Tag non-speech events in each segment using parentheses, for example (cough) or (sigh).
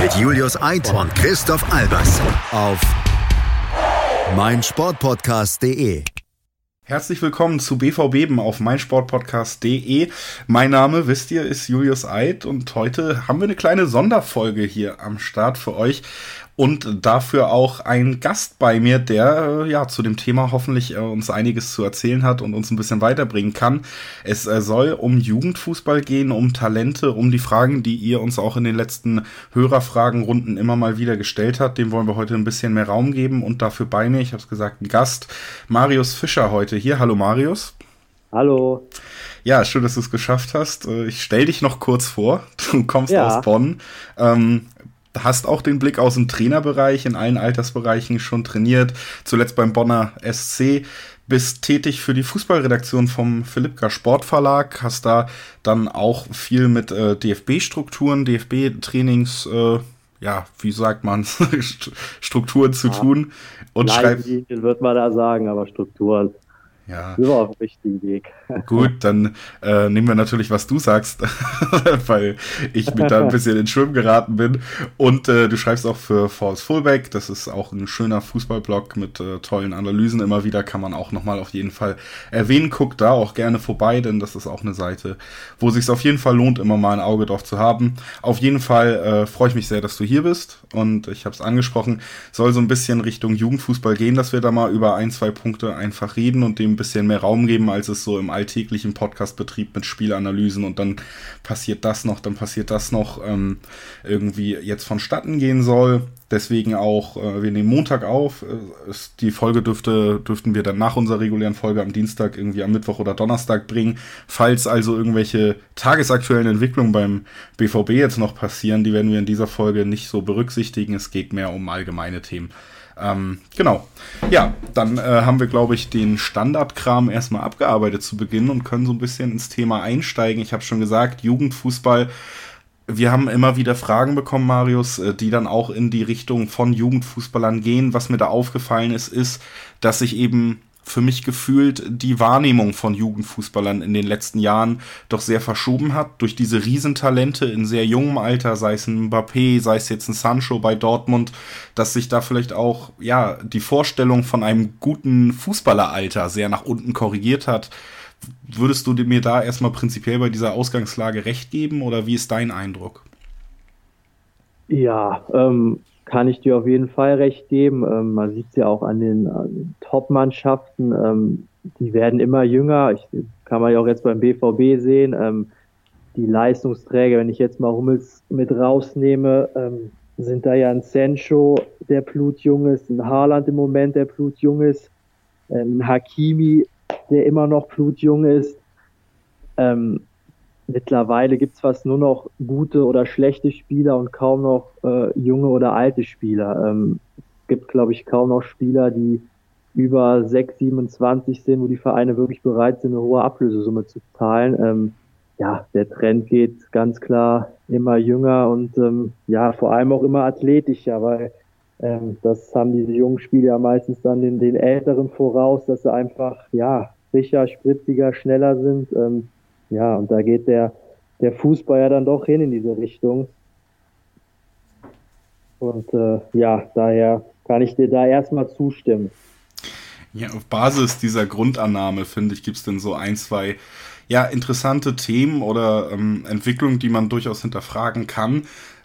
Mit Julius Eid und Christoph Albers. Auf meinsportpodcast.de. Herzlich willkommen zu BVB auf meinsportpodcast.de. Mein Name, wisst ihr, ist Julius Eid und heute haben wir eine kleine Sonderfolge hier am Start für euch und dafür auch ein Gast bei mir, der äh, ja zu dem Thema hoffentlich äh, uns einiges zu erzählen hat und uns ein bisschen weiterbringen kann. Es äh, soll um Jugendfußball gehen, um Talente, um die Fragen, die ihr uns auch in den letzten Hörerfragenrunden immer mal wieder gestellt habt. Dem wollen wir heute ein bisschen mehr Raum geben und dafür bei mir, ich habe es gesagt, ein Gast, Marius Fischer heute hier. Hallo Marius. Hallo. Ja, schön, dass du es geschafft hast. Äh, ich stell dich noch kurz vor. Du kommst ja. aus Bonn. Ähm, hast auch den Blick aus dem Trainerbereich in allen Altersbereichen schon trainiert, zuletzt beim Bonner SC, bist tätig für die Fußballredaktion vom Philippka Sportverlag, hast da dann auch viel mit äh, DFB-Strukturen, DFB-Trainings, äh, ja, wie sagt man, (laughs) Strukturen zu ja. tun. Und schreibst. wird man da sagen, aber Strukturen. Ja. Wir waren auf dem richtigen Weg. Gut, dann äh, nehmen wir natürlich, was du sagst, (laughs) weil ich mit da ein bisschen in Schwimmen geraten bin. Und äh, du schreibst auch für False Fullback. Das ist auch ein schöner Fußballblog mit äh, tollen Analysen. Immer wieder kann man auch nochmal auf jeden Fall erwähnen. Guckt da auch gerne vorbei, denn das ist auch eine Seite, wo sich auf jeden Fall lohnt, immer mal ein Auge drauf zu haben. Auf jeden Fall äh, freue ich mich sehr, dass du hier bist. Und ich habe es angesprochen, soll so ein bisschen Richtung Jugendfußball gehen, dass wir da mal über ein, zwei Punkte einfach reden und dem ein bisschen mehr Raum geben, als es so im alltäglichen Podcastbetrieb mit Spielanalysen und dann passiert das noch, dann passiert das noch ähm, irgendwie jetzt vonstatten gehen soll. Deswegen auch, äh, wir nehmen Montag auf. Äh, die Folge dürfte, dürften wir dann nach unserer regulären Folge am Dienstag irgendwie am Mittwoch oder Donnerstag bringen. Falls also irgendwelche tagesaktuellen Entwicklungen beim BVB jetzt noch passieren, die werden wir in dieser Folge nicht so berücksichtigen. Es geht mehr um allgemeine Themen. Ähm, genau. Ja, dann äh, haben wir, glaube ich, den Standardkram erstmal abgearbeitet zu Beginn und können so ein bisschen ins Thema einsteigen. Ich habe schon gesagt, Jugendfußball. Wir haben immer wieder Fragen bekommen, Marius, äh, die dann auch in die Richtung von Jugendfußballern gehen. Was mir da aufgefallen ist, ist, dass sich eben für mich gefühlt die Wahrnehmung von Jugendfußballern in den letzten Jahren doch sehr verschoben hat. Durch diese Riesentalente in sehr jungem Alter, sei es ein Mbappé, sei es jetzt ein Sancho bei Dortmund, dass sich da vielleicht auch, ja, die Vorstellung von einem guten Fußballeralter sehr nach unten korrigiert hat. Würdest du mir da erstmal prinzipiell bei dieser Ausgangslage recht geben oder wie ist dein Eindruck? Ja, ähm, kann ich dir auf jeden Fall recht geben. Ähm, man sieht es ja auch an den, den Top-Mannschaften. Ähm, die werden immer jünger. Ich, kann man ja auch jetzt beim BVB sehen. Ähm, die Leistungsträger, wenn ich jetzt mal Hummels mit rausnehme, ähm, sind da ja ein Sancho, der blutjung ist, ein Haaland im Moment, der blutjung ist, ähm, ein Hakimi, der immer noch blutjung ist. Ähm, mittlerweile gibt es fast nur noch gute oder schlechte Spieler und kaum noch äh, junge oder alte Spieler. Ähm, es gibt, glaube ich, kaum noch Spieler, die über 6, 27 sind, wo die Vereine wirklich bereit sind, eine hohe Ablösesumme zu zahlen. Ähm, ja, der Trend geht ganz klar immer jünger und ähm, ja, vor allem auch immer athletischer, weil ähm, das haben diese jungen Spieler ja meistens dann den, den Älteren voraus, dass sie einfach, ja, sicher, spritziger, schneller sind. Ähm, ja, und da geht der, der Fußball ja dann doch hin in diese Richtung. Und äh, ja, daher kann ich dir da erstmal zustimmen. Ja, auf Basis dieser Grundannahme, finde ich, gibt es denn so ein, zwei ja, interessante Themen oder ähm, Entwicklungen, die man durchaus hinterfragen kann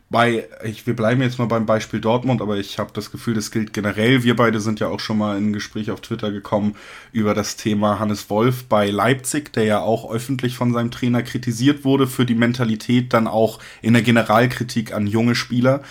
bei, ich, wir bleiben jetzt mal beim Beispiel Dortmund, aber ich habe das Gefühl, das gilt generell. Wir beide sind ja auch schon mal in ein Gespräch auf Twitter gekommen über das Thema Hannes Wolf bei Leipzig, der ja auch öffentlich von seinem Trainer kritisiert wurde für die Mentalität, dann auch in der Generalkritik an junge Spieler.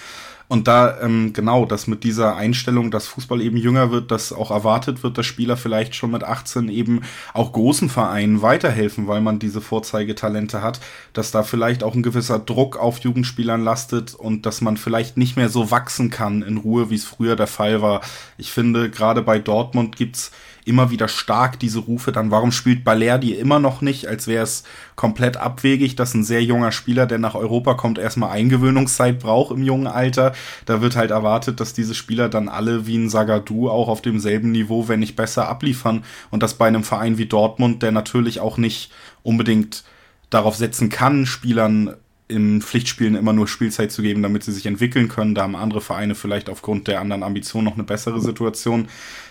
Und da, ähm, genau, dass mit dieser Einstellung, dass Fußball eben jünger wird, dass auch erwartet wird, dass Spieler vielleicht schon mit 18 eben auch großen Vereinen weiterhelfen, weil man diese Vorzeigetalente hat, dass da vielleicht auch ein gewisser Druck auf Jugendspielern lastet und dass man vielleicht nicht mehr so wachsen kann in Ruhe, wie es früher der Fall war. Ich finde, gerade bei Dortmund gibt's immer wieder stark diese Rufe, dann warum spielt Balerdi immer noch nicht, als wäre es komplett abwegig, dass ein sehr junger Spieler, der nach Europa kommt, erstmal Eingewöhnungszeit braucht im jungen Alter. Da wird halt erwartet, dass diese Spieler dann alle wie ein Sagadu auch auf demselben Niveau, wenn nicht besser, abliefern und das bei einem Verein wie Dortmund, der natürlich auch nicht unbedingt darauf setzen kann, Spielern in Pflichtspielen immer nur Spielzeit zu geben, damit sie sich entwickeln können. Da haben andere Vereine vielleicht aufgrund der anderen Ambitionen noch eine bessere Situation.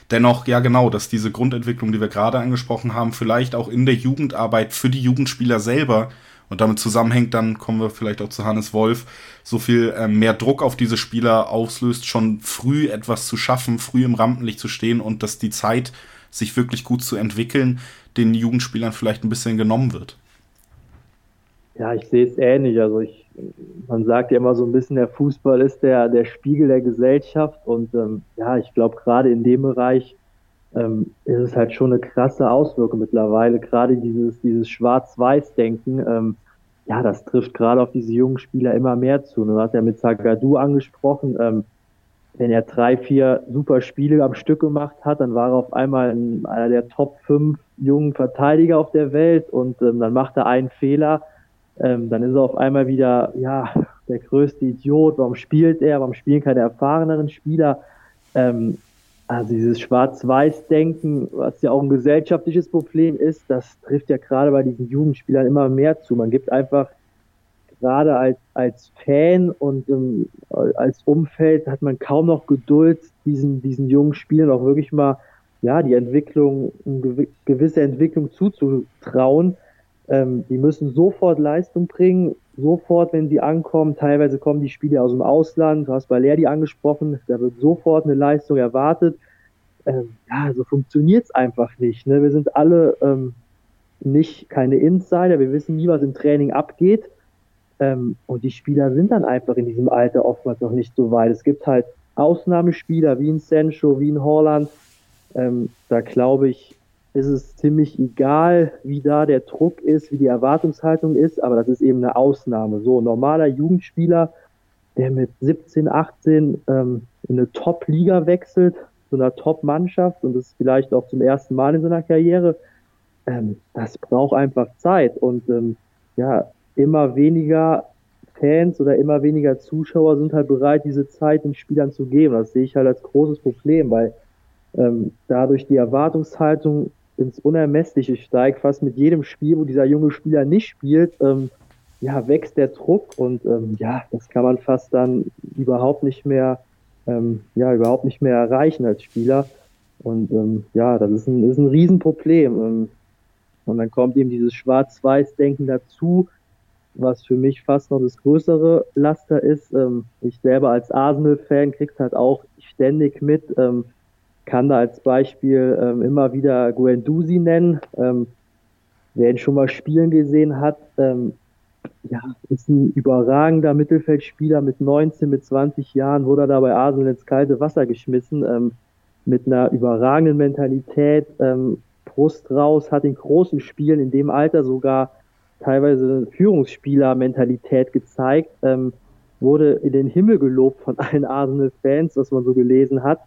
Dennoch, ja genau, dass diese Grundentwicklung, die wir gerade angesprochen haben, vielleicht auch in der Jugendarbeit für die Jugendspieler selber und damit zusammenhängt, dann kommen wir vielleicht auch zu Hannes Wolf, so viel äh, mehr Druck auf diese Spieler auslöst, schon früh etwas zu schaffen, früh im Rampenlicht zu stehen und dass die Zeit, sich wirklich gut zu entwickeln, den Jugendspielern vielleicht ein bisschen genommen wird. Ja, ich sehe es ähnlich. Also ich, man sagt ja immer so ein bisschen, der Fußball ist der, der Spiegel der Gesellschaft und ähm, ja, ich glaube gerade in dem Bereich ähm, ist es halt schon eine krasse Auswirkung mittlerweile. Gerade dieses, dieses Schwarz-Weiß-Denken, ähm, ja, das trifft gerade auf diese jungen Spieler immer mehr zu. Du hast ja mit Zagadou angesprochen, ähm, wenn er drei, vier super Spiele am Stück gemacht hat, dann war er auf einmal einer der Top 5 jungen Verteidiger auf der Welt und ähm, dann macht er einen Fehler ähm, dann ist er auf einmal wieder, ja, der größte Idiot, warum spielt er, warum spielen keine erfahreneren Spieler? Ähm, also dieses Schwarz-Weiß-Denken, was ja auch ein gesellschaftliches Problem ist, das trifft ja gerade bei diesen Jugendspielern immer mehr zu. Man gibt einfach gerade als, als Fan und ähm, als Umfeld hat man kaum noch Geduld, diesen, diesen jungen Spielern auch wirklich mal ja, die Entwicklung, eine gewisse Entwicklung zuzutrauen ähm, die müssen sofort Leistung bringen, sofort, wenn sie ankommen. Teilweise kommen die Spieler aus dem Ausland. Du hast Balerdi angesprochen, da wird sofort eine Leistung erwartet. Ähm, ja, so funktioniert's einfach nicht. Ne? Wir sind alle ähm, nicht keine Insider, wir wissen nie, was im Training abgeht. Ähm, und die Spieler sind dann einfach in diesem Alter oftmals noch nicht so weit. Es gibt halt Ausnahmespieler wie ein Sancho, wie ein Holland. Ähm, da glaube ich, ist es ziemlich egal, wie da der Druck ist, wie die Erwartungshaltung ist, aber das ist eben eine Ausnahme. So, normaler Jugendspieler, der mit 17, 18 ähm, in eine Top-Liga wechselt, zu einer Top-Mannschaft und das vielleicht auch zum ersten Mal in seiner Karriere, ähm, das braucht einfach Zeit und ähm, ja, immer weniger Fans oder immer weniger Zuschauer sind halt bereit, diese Zeit den Spielern zu geben. Das sehe ich halt als großes Problem, weil ähm, dadurch die Erwartungshaltung ins Unermessliche steigt, fast mit jedem Spiel, wo dieser junge Spieler nicht spielt, ähm, ja, wächst der Druck und ähm, ja, das kann man fast dann überhaupt nicht mehr, ähm, ja, überhaupt nicht mehr erreichen als Spieler. Und ähm, ja, das ist ein, ist ein Riesenproblem. Ähm, und dann kommt eben dieses Schwarz-Weiß-Denken dazu, was für mich fast noch das größere Laster ist. Ähm, ich selber als Arsenal-Fan krieg's halt auch ständig mit, ähm, kann da als Beispiel ähm, immer wieder Guendouzi nennen. Ähm, wer ihn schon mal spielen gesehen hat, ähm, ja, ist ein überragender Mittelfeldspieler mit 19, mit 20 Jahren, wurde er da bei Arsenal ins kalte Wasser geschmissen, ähm, mit einer überragenden Mentalität, ähm, Brust raus, hat in großen Spielen in dem Alter sogar teilweise Führungsspieler-Mentalität gezeigt, ähm, wurde in den Himmel gelobt von allen Arsenal-Fans, was man so gelesen hat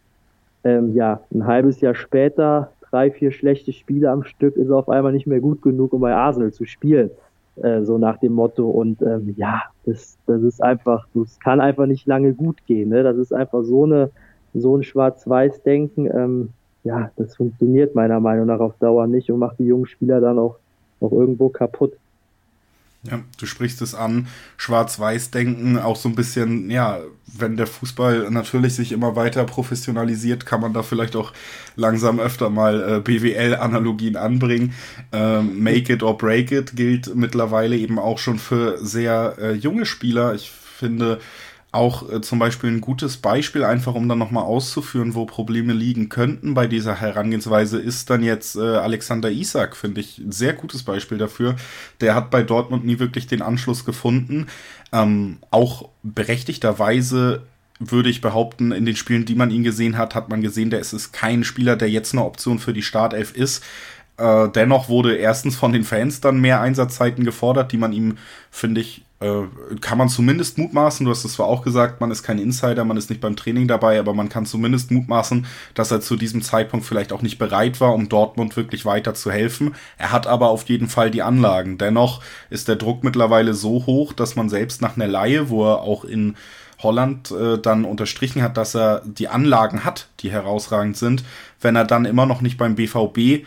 ähm, ja, ein halbes Jahr später, drei, vier schlechte Spiele am Stück, ist er auf einmal nicht mehr gut genug, um bei Arsenal zu spielen. Äh, so nach dem Motto. Und ähm, ja, das, das ist einfach, das kann einfach nicht lange gut gehen. Ne? Das ist einfach so eine, so ein Schwarz-Weiß-Denken. Ähm, ja, das funktioniert meiner Meinung nach auf Dauer nicht und macht die jungen Spieler dann auch, auch irgendwo kaputt. Ja, du sprichst es an, Schwarz-Weiß-Denken, auch so ein bisschen, ja, wenn der Fußball natürlich sich immer weiter professionalisiert, kann man da vielleicht auch langsam öfter mal äh, BWL-Analogien anbringen. Ähm, Make it or break it gilt mittlerweile eben auch schon für sehr äh, junge Spieler. Ich finde, auch äh, zum Beispiel ein gutes Beispiel, einfach um dann nochmal auszuführen, wo Probleme liegen könnten bei dieser Herangehensweise, ist dann jetzt äh, Alexander Isak, finde ich, ein sehr gutes Beispiel dafür. Der hat bei Dortmund nie wirklich den Anschluss gefunden. Ähm, auch berechtigterweise würde ich behaupten, in den Spielen, die man ihn gesehen hat, hat man gesehen, der ist kein Spieler, der jetzt eine Option für die Startelf ist. Äh, dennoch wurde erstens von den Fans dann mehr Einsatzzeiten gefordert, die man ihm, finde ich, äh, kann man zumindest mutmaßen, du hast es zwar auch gesagt, man ist kein Insider, man ist nicht beim Training dabei, aber man kann zumindest mutmaßen, dass er zu diesem Zeitpunkt vielleicht auch nicht bereit war, um Dortmund wirklich weiter zu helfen. Er hat aber auf jeden Fall die Anlagen. Dennoch ist der Druck mittlerweile so hoch, dass man selbst nach einer Laie, wo er auch in Holland äh, dann unterstrichen hat, dass er die Anlagen hat, die herausragend sind, wenn er dann immer noch nicht beim BVB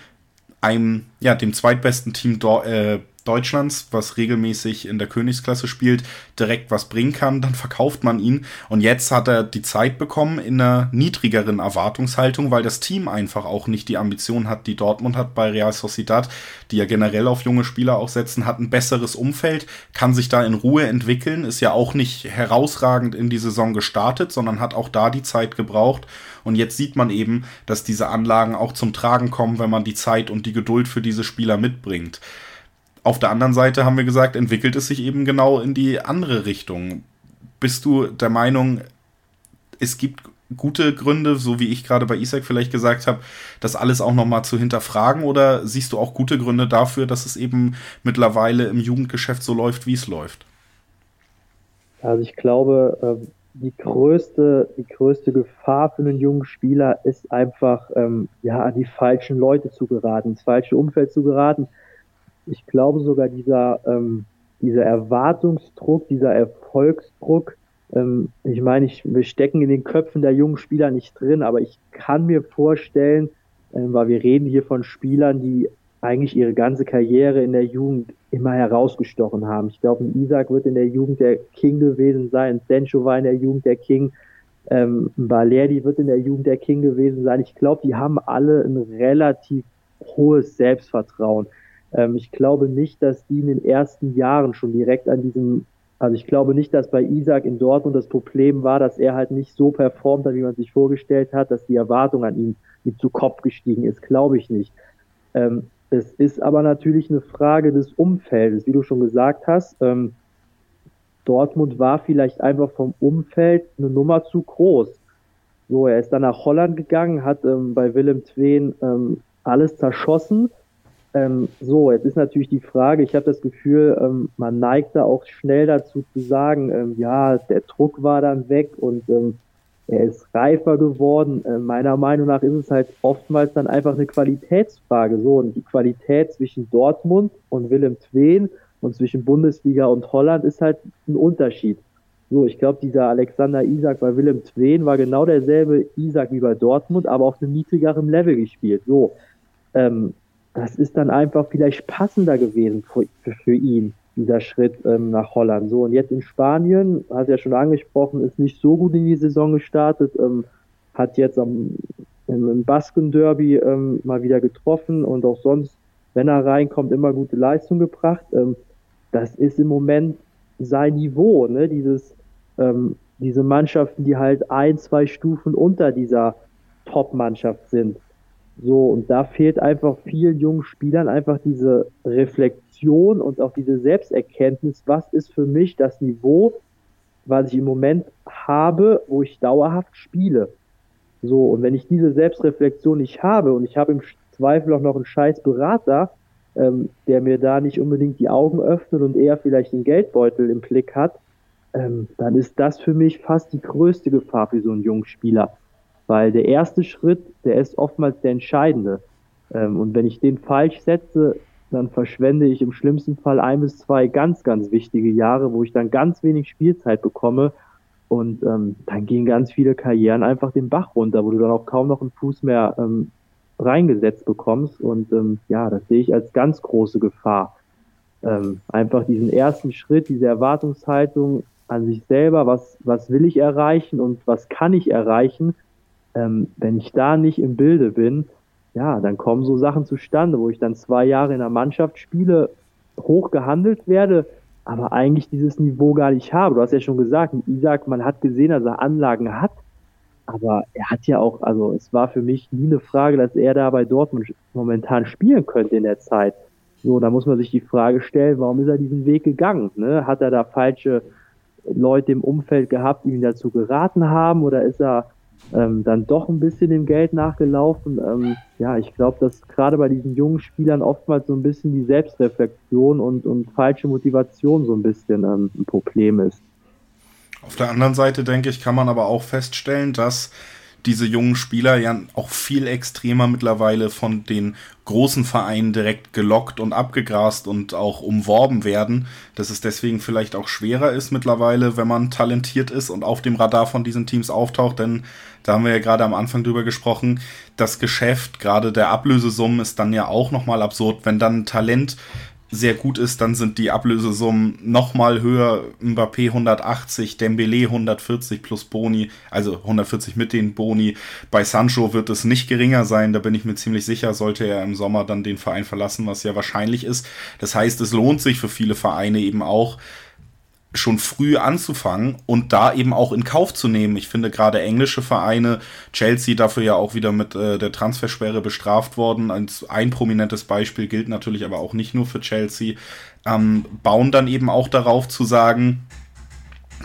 einem, ja, dem zweitbesten Team do, äh, Deutschlands, was regelmäßig in der Königsklasse spielt, direkt was bringen kann, dann verkauft man ihn. Und jetzt hat er die Zeit bekommen in einer niedrigeren Erwartungshaltung, weil das Team einfach auch nicht die Ambition hat, die Dortmund hat bei Real Sociedad, die ja generell auf junge Spieler auch setzen, hat ein besseres Umfeld, kann sich da in Ruhe entwickeln, ist ja auch nicht herausragend in die Saison gestartet, sondern hat auch da die Zeit gebraucht. Und jetzt sieht man eben, dass diese Anlagen auch zum Tragen kommen, wenn man die Zeit und die Geduld für diese Spieler mitbringt. Auf der anderen Seite haben wir gesagt, entwickelt es sich eben genau in die andere Richtung. Bist du der Meinung, es gibt gute Gründe, so wie ich gerade bei Isaac vielleicht gesagt habe, das alles auch nochmal zu hinterfragen? Oder siehst du auch gute Gründe dafür, dass es eben mittlerweile im Jugendgeschäft so läuft, wie es läuft? Also ich glaube, ähm, die größte, die größte Gefahr für einen jungen Spieler ist einfach, ähm, ja, an die falschen Leute zu geraten, ins falsche Umfeld zu geraten ich glaube sogar dieser, ähm, dieser Erwartungsdruck, dieser Erfolgsdruck, ähm, ich meine, ich, wir stecken in den Köpfen der jungen Spieler nicht drin, aber ich kann mir vorstellen, äh, weil wir reden hier von Spielern, die eigentlich ihre ganze Karriere in der Jugend immer herausgestochen haben. Ich glaube, ein Isaac wird in der Jugend der King gewesen sein, Sancho war in der Jugend der King, ähm, Valeri wird in der Jugend der King gewesen sein. Ich glaube, die haben alle ein relativ hohes Selbstvertrauen. Ähm, ich glaube nicht, dass die in den ersten Jahren schon direkt an diesem, also ich glaube nicht, dass bei Isaac in Dortmund das Problem war, dass er halt nicht so performt hat, wie man sich vorgestellt hat, dass die Erwartung an ihn mit zu Kopf gestiegen ist, glaube ich nicht. Ähm, es ist aber natürlich eine Frage des Umfeldes, wie du schon gesagt hast. Ähm, Dortmund war vielleicht einfach vom Umfeld eine Nummer zu groß. So, er ist dann nach Holland gegangen, hat ähm, bei Willem Tween ähm, alles zerschossen ähm, so, jetzt ist natürlich die Frage, ich habe das Gefühl, ähm, man neigt da auch schnell dazu zu sagen, ähm, ja, der Druck war dann weg und ähm, er ist reifer geworden. Äh, meiner Meinung nach ist es halt oftmals dann einfach eine Qualitätsfrage. So, und die Qualität zwischen Dortmund und Willem Tween und zwischen Bundesliga und Holland ist halt ein Unterschied. So, ich glaube, dieser Alexander Isak bei Willem Tween war genau derselbe Isak wie bei Dortmund, aber auf einem niedrigeren Level gespielt. So, ähm, das ist dann einfach vielleicht passender gewesen für, für ihn, dieser Schritt ähm, nach Holland. So, und jetzt in Spanien, hast ja schon angesprochen, ist nicht so gut in die Saison gestartet, ähm, hat jetzt am, im, im Basken-Derby ähm, mal wieder getroffen und auch sonst, wenn er reinkommt, immer gute Leistung gebracht. Ähm, das ist im Moment sein Niveau, ne? Dieses, ähm, diese Mannschaften, die halt ein, zwei Stufen unter dieser Top-Mannschaft sind. So, und da fehlt einfach vielen jungen Spielern einfach diese Reflexion und auch diese Selbsterkenntnis, was ist für mich das Niveau, was ich im Moment habe, wo ich dauerhaft spiele. So, und wenn ich diese Selbstreflexion nicht habe und ich habe im Zweifel auch noch einen scheiß Berater, ähm, der mir da nicht unbedingt die Augen öffnet und eher vielleicht den Geldbeutel im Blick hat, ähm, dann ist das für mich fast die größte Gefahr für so einen jungen Spieler. Weil der erste Schritt, der ist oftmals der entscheidende. Ähm, und wenn ich den falsch setze, dann verschwende ich im schlimmsten Fall ein bis zwei ganz, ganz wichtige Jahre, wo ich dann ganz wenig Spielzeit bekomme. Und ähm, dann gehen ganz viele Karrieren einfach den Bach runter, wo du dann auch kaum noch einen Fuß mehr ähm, reingesetzt bekommst. Und ähm, ja, das sehe ich als ganz große Gefahr. Ähm, einfach diesen ersten Schritt, diese Erwartungshaltung an sich selber, was, was will ich erreichen und was kann ich erreichen, ähm, wenn ich da nicht im Bilde bin, ja, dann kommen so Sachen zustande, wo ich dann zwei Jahre in der Mannschaft spiele, hoch gehandelt werde, aber eigentlich dieses Niveau gar nicht habe. Du hast ja schon gesagt, Isaac, man hat gesehen, dass er Anlagen hat, aber er hat ja auch, also es war für mich nie eine Frage, dass er da bei Dortmund momentan spielen könnte in der Zeit. So, da muss man sich die Frage stellen, warum ist er diesen Weg gegangen? Ne? Hat er da falsche Leute im Umfeld gehabt, die ihn dazu geraten haben oder ist er ähm, dann doch ein bisschen dem Geld nachgelaufen? Ähm, ja, ich glaube, dass gerade bei diesen jungen Spielern oftmals so ein bisschen die Selbstreflexion und, und falsche Motivation so ein bisschen ähm, ein Problem ist. Auf der anderen Seite, denke ich, kann man aber auch feststellen, dass diese jungen Spieler ja auch viel extremer mittlerweile von den großen Vereinen direkt gelockt und abgegrast und auch umworben werden, dass es deswegen vielleicht auch schwerer ist mittlerweile, wenn man talentiert ist und auf dem Radar von diesen Teams auftaucht, denn da haben wir ja gerade am Anfang drüber gesprochen, das Geschäft, gerade der Ablösesummen ist dann ja auch nochmal absurd, wenn dann Talent sehr gut ist, dann sind die Ablösesummen nochmal höher. Mbappé 180, Dembele 140 plus Boni, also 140 mit den Boni. Bei Sancho wird es nicht geringer sein, da bin ich mir ziemlich sicher, sollte er im Sommer dann den Verein verlassen, was ja wahrscheinlich ist. Das heißt, es lohnt sich für viele Vereine eben auch, schon früh anzufangen und da eben auch in Kauf zu nehmen. Ich finde gerade englische Vereine, Chelsea dafür ja auch wieder mit äh, der Transfersperre bestraft worden. Als ein prominentes Beispiel gilt natürlich aber auch nicht nur für Chelsea, ähm, bauen dann eben auch darauf zu sagen,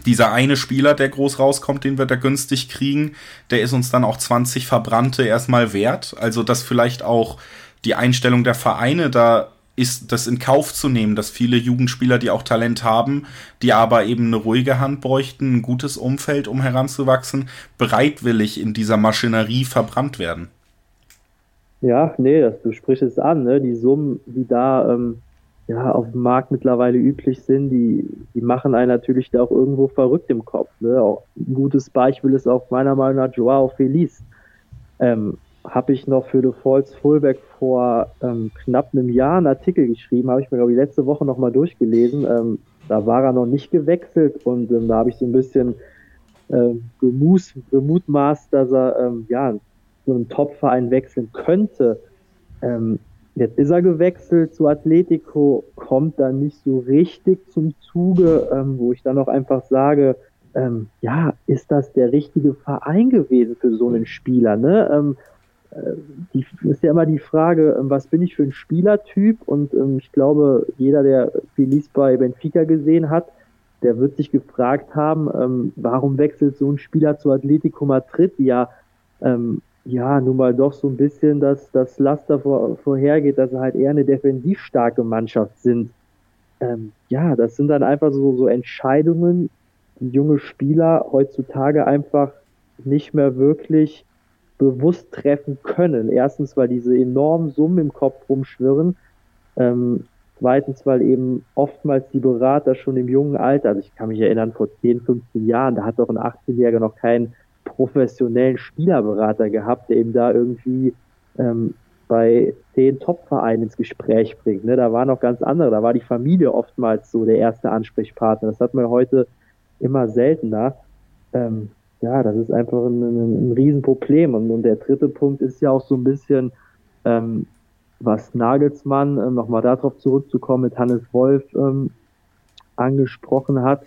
dieser eine Spieler, der groß rauskommt, den wir da günstig kriegen, der ist uns dann auch 20 Verbrannte erstmal wert. Also dass vielleicht auch die Einstellung der Vereine da ist das in Kauf zu nehmen, dass viele Jugendspieler, die auch Talent haben, die aber eben eine ruhige Hand bräuchten, ein gutes Umfeld, um heranzuwachsen, bereitwillig in dieser Maschinerie verbrannt werden. Ja, nee, das, du sprichst es an, ne? Die Summen, die da ähm, ja, auf dem Markt mittlerweile üblich sind, die, die machen einen natürlich da auch irgendwo verrückt im Kopf. Ne? Auch ein gutes Beispiel ist auch meiner Meinung nach Joao Feliz. Ähm, habe ich noch für The Falls Fullback vor ähm, knapp einem Jahr einen Artikel geschrieben, habe ich mir, glaube ich, letzte Woche nochmal durchgelesen. Ähm, da war er noch nicht gewechselt und ähm, da habe ich so ein bisschen äh, gemus, gemutmaßt, dass er ähm, ja, zu einem Top-Verein wechseln könnte. Ähm, jetzt ist er gewechselt zu Atletico, kommt dann nicht so richtig zum Zuge, ähm, wo ich dann auch einfach sage, ähm, ja, ist das der richtige Verein gewesen für so einen Spieler? Ne? Ähm, die ist ja immer die Frage, ähm, was bin ich für ein Spielertyp? Und ähm, ich glaube, jeder, der Felice bei Benfica gesehen hat, der wird sich gefragt haben, ähm, warum wechselt so ein Spieler zu Atletico Madrid, die ja, ähm, ja, nun mal doch so ein bisschen das, das Laster vor, vorhergeht, dass sie halt eher eine defensiv starke Mannschaft sind. Ähm, ja, das sind dann einfach so, so Entscheidungen, die junge Spieler heutzutage einfach nicht mehr wirklich bewusst treffen können. Erstens, weil diese enormen Summen im Kopf rumschwirren. Ähm, zweitens, weil eben oftmals die Berater schon im jungen Alter, also ich kann mich erinnern, vor 10, 15 Jahren, da hat doch ein 18-Jähriger noch keinen professionellen Spielerberater gehabt, der eben da irgendwie ähm, bei zehn Top-Vereinen ins Gespräch bringt. Ne? Da war noch ganz andere, da war die Familie oftmals so der erste Ansprechpartner. Das hat man heute immer seltener. Ähm, ja, das ist einfach ein, ein, ein Riesenproblem. Und, und der dritte Punkt ist ja auch so ein bisschen, ähm, was Nagelsmann, ähm, nochmal darauf zurückzukommen, mit Hannes Wolf ähm, angesprochen hat,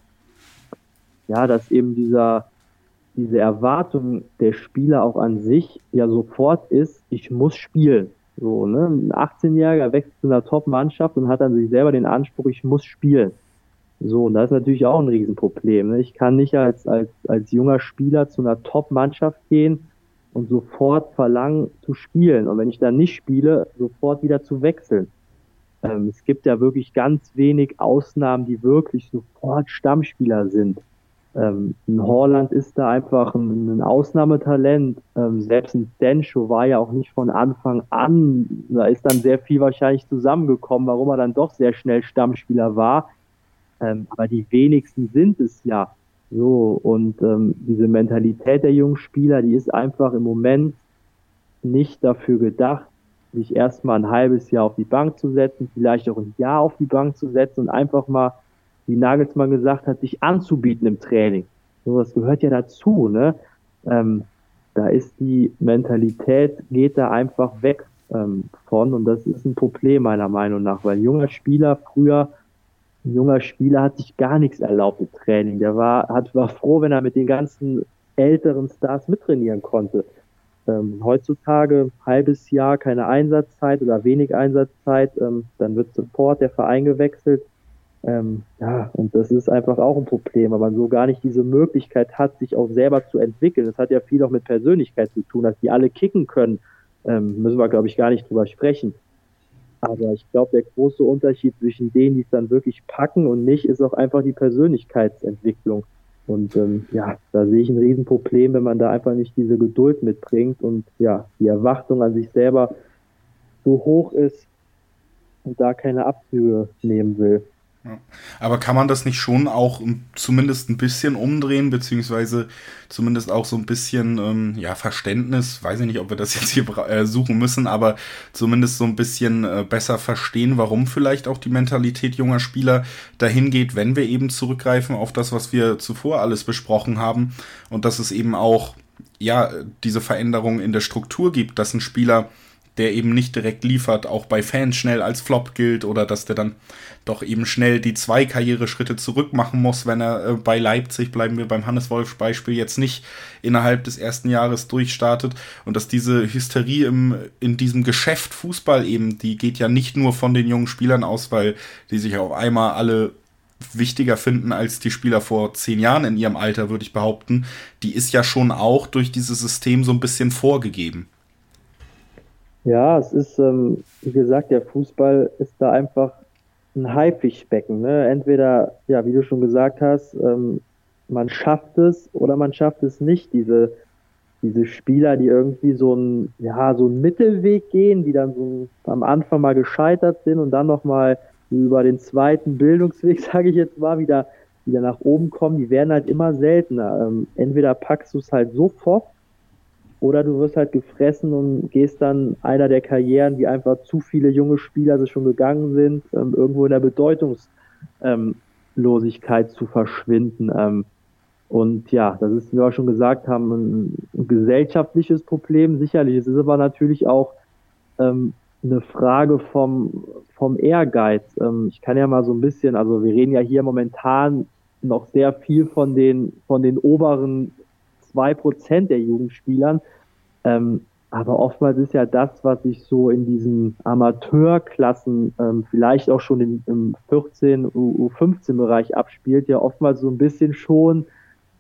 ja, dass eben dieser, diese Erwartung der Spieler auch an sich ja sofort ist, ich muss spielen. So, ne? Ein 18-Jähriger wechselt zu einer Top-Mannschaft und hat an sich selber den Anspruch, ich muss spielen. So, und das ist natürlich auch ein Riesenproblem. Ne? Ich kann nicht als, als, als junger Spieler zu einer Top-Mannschaft gehen und sofort verlangen zu spielen. Und wenn ich dann nicht spiele, sofort wieder zu wechseln. Ähm, es gibt ja wirklich ganz wenig Ausnahmen, die wirklich sofort Stammspieler sind. Ähm, in Holland ist da einfach ein, ein Ausnahmetalent. Ähm, selbst ein Dencho war ja auch nicht von Anfang an. Da ist dann sehr viel wahrscheinlich zusammengekommen, warum er dann doch sehr schnell Stammspieler war ähm, aber die wenigsten sind es ja. So, und ähm, diese Mentalität der jungen Spieler, die ist einfach im Moment nicht dafür gedacht, sich erstmal ein halbes Jahr auf die Bank zu setzen, vielleicht auch ein Jahr auf die Bank zu setzen und einfach mal, wie Nagelsmann gesagt hat, sich anzubieten im Training. So, das gehört ja dazu, ne? Ähm, da ist die Mentalität, geht da einfach weg ähm, von und das ist ein Problem meiner Meinung nach, weil junger Spieler früher ein junger Spieler hat sich gar nichts erlaubt im Training. Der war, hat, war froh, wenn er mit den ganzen älteren Stars mittrainieren konnte. Ähm, heutzutage halbes Jahr keine Einsatzzeit oder wenig Einsatzzeit, ähm, dann wird sofort der Verein gewechselt. Ähm, ja, und das ist einfach auch ein Problem, weil man so gar nicht diese Möglichkeit hat, sich auch selber zu entwickeln. Das hat ja viel auch mit Persönlichkeit zu tun, dass die alle kicken können. Ähm, müssen wir, glaube ich, gar nicht drüber sprechen. Aber ich glaube, der große Unterschied zwischen denen, die es dann wirklich packen und nicht, ist auch einfach die Persönlichkeitsentwicklung. Und ähm, ja, da sehe ich ein Riesenproblem, wenn man da einfach nicht diese Geduld mitbringt und ja, die Erwartung an sich selber so hoch ist und da keine Abzüge nehmen will. Aber kann man das nicht schon auch zumindest ein bisschen umdrehen, beziehungsweise zumindest auch so ein bisschen ähm, ja, Verständnis, weiß ich nicht, ob wir das jetzt hier äh, suchen müssen, aber zumindest so ein bisschen äh, besser verstehen, warum vielleicht auch die Mentalität junger Spieler dahin geht, wenn wir eben zurückgreifen auf das, was wir zuvor alles besprochen haben. Und dass es eben auch ja diese Veränderung in der Struktur gibt, dass ein Spieler der eben nicht direkt liefert, auch bei Fans schnell als Flop gilt oder dass der dann doch eben schnell die zwei Karriereschritte zurück machen muss, wenn er äh, bei Leipzig, bleiben wir beim Hannes Wolf Beispiel, jetzt nicht innerhalb des ersten Jahres durchstartet und dass diese Hysterie im, in diesem Geschäft Fußball eben, die geht ja nicht nur von den jungen Spielern aus, weil die sich auf einmal alle wichtiger finden als die Spieler vor zehn Jahren in ihrem Alter, würde ich behaupten. Die ist ja schon auch durch dieses System so ein bisschen vorgegeben. Ja, es ist, ähm, wie gesagt, der Fußball ist da einfach ein Haifischbecken. Ne? Entweder, ja, wie du schon gesagt hast, ähm, man schafft es oder man schafft es nicht. Diese, diese Spieler, die irgendwie so ein, ja, so einen Mittelweg gehen, die dann so am Anfang mal gescheitert sind und dann nochmal über den zweiten Bildungsweg, (laughs) sage ich jetzt mal, wieder, wieder nach oben kommen, die werden halt immer seltener. Ähm, entweder packst du es halt sofort oder du wirst halt gefressen und gehst dann einer der Karrieren, wie einfach zu viele junge Spieler so schon gegangen sind, ähm, irgendwo in der Bedeutungslosigkeit zu verschwinden. Ähm, und ja, das ist, wie wir auch schon gesagt haben, ein, ein gesellschaftliches Problem. Sicherlich, es ist aber natürlich auch ähm, eine Frage vom, vom Ehrgeiz. Ähm, ich kann ja mal so ein bisschen, also wir reden ja hier momentan noch sehr viel von den, von den oberen zwei Prozent der Jugendspielern. Ähm, aber oftmals ist ja das, was sich so in diesen Amateurklassen, ähm, vielleicht auch schon in, im 14, U15-Bereich abspielt, ja oftmals so ein bisschen schon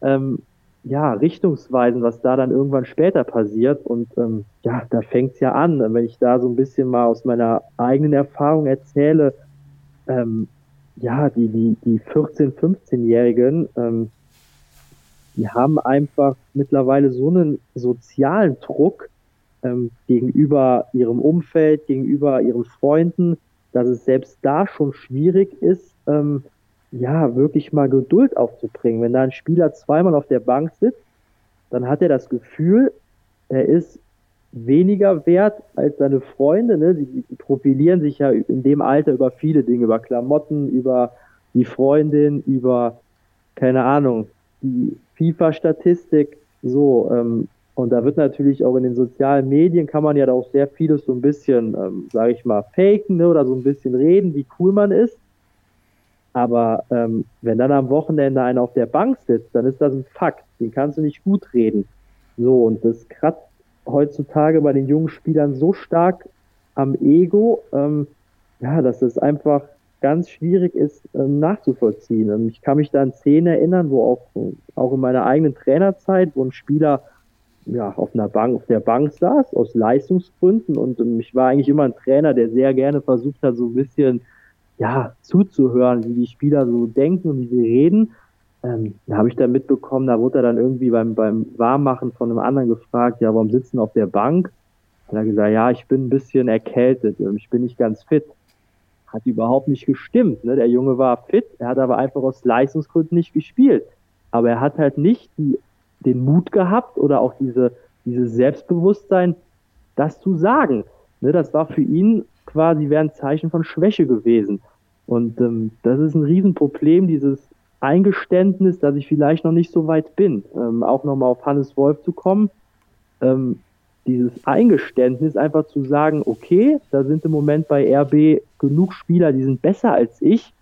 ähm, ja, richtungsweisen, was da dann irgendwann später passiert. Und ähm, ja, da fängt's ja an. Wenn ich da so ein bisschen mal aus meiner eigenen Erfahrung erzähle, ähm, ja, die, die, die 14-, 15-Jährigen, ähm, die haben einfach mittlerweile so einen sozialen Druck ähm, gegenüber ihrem Umfeld, gegenüber ihren Freunden, dass es selbst da schon schwierig ist, ähm, ja, wirklich mal Geduld aufzubringen. Wenn da ein Spieler zweimal auf der Bank sitzt, dann hat er das Gefühl, er ist weniger wert als seine Freunde. Ne? Die, profilieren sich ja in dem Alter über viele Dinge, über Klamotten, über die Freundin, über, keine Ahnung, die FIFA-Statistik. So, ähm, und da wird natürlich auch in den sozialen Medien kann man ja da auch sehr vieles so ein bisschen, ähm, sage ich mal, faken ne, oder so ein bisschen reden, wie cool man ist. Aber ähm, wenn dann am Wochenende einer auf der Bank sitzt, dann ist das ein Fakt. Den kannst du nicht gut reden. So, und das kratzt heutzutage bei den jungen Spielern so stark am Ego, ähm, ja, dass es einfach ganz schwierig ist ähm, nachzuvollziehen. Und ich kann mich da an Szenen erinnern, wo auch, auch in meiner eigenen Trainerzeit, wo ein Spieler ja, auf einer Bank, auf der Bank saß, aus Leistungsgründen. Und ähm, ich war eigentlich immer ein Trainer, der sehr gerne versucht hat, so ein bisschen, ja, zuzuhören, wie die Spieler so denken und wie sie reden. Ähm, da habe ich dann mitbekommen, da wurde er dann irgendwie beim, beim Warmmachen von einem anderen gefragt, ja, warum sitzen auf der Bank? Und er hat gesagt, ja, ich bin ein bisschen erkältet, ähm, ich bin nicht ganz fit hat überhaupt nicht gestimmt. Ne? Der Junge war fit, er hat aber einfach aus Leistungsgründen nicht gespielt. Aber er hat halt nicht die, den Mut gehabt oder auch diese, dieses Selbstbewusstsein, das zu sagen. Ne? Das war für ihn quasi wäre ein Zeichen von Schwäche gewesen. Und ähm, das ist ein Riesenproblem, dieses Eingeständnis, dass ich vielleicht noch nicht so weit bin. Ähm, auch nochmal auf Hannes Wolf zu kommen. Ähm, dieses Eingeständnis einfach zu sagen, okay, da sind im Moment bei RB genug Spieler, die sind besser als ich,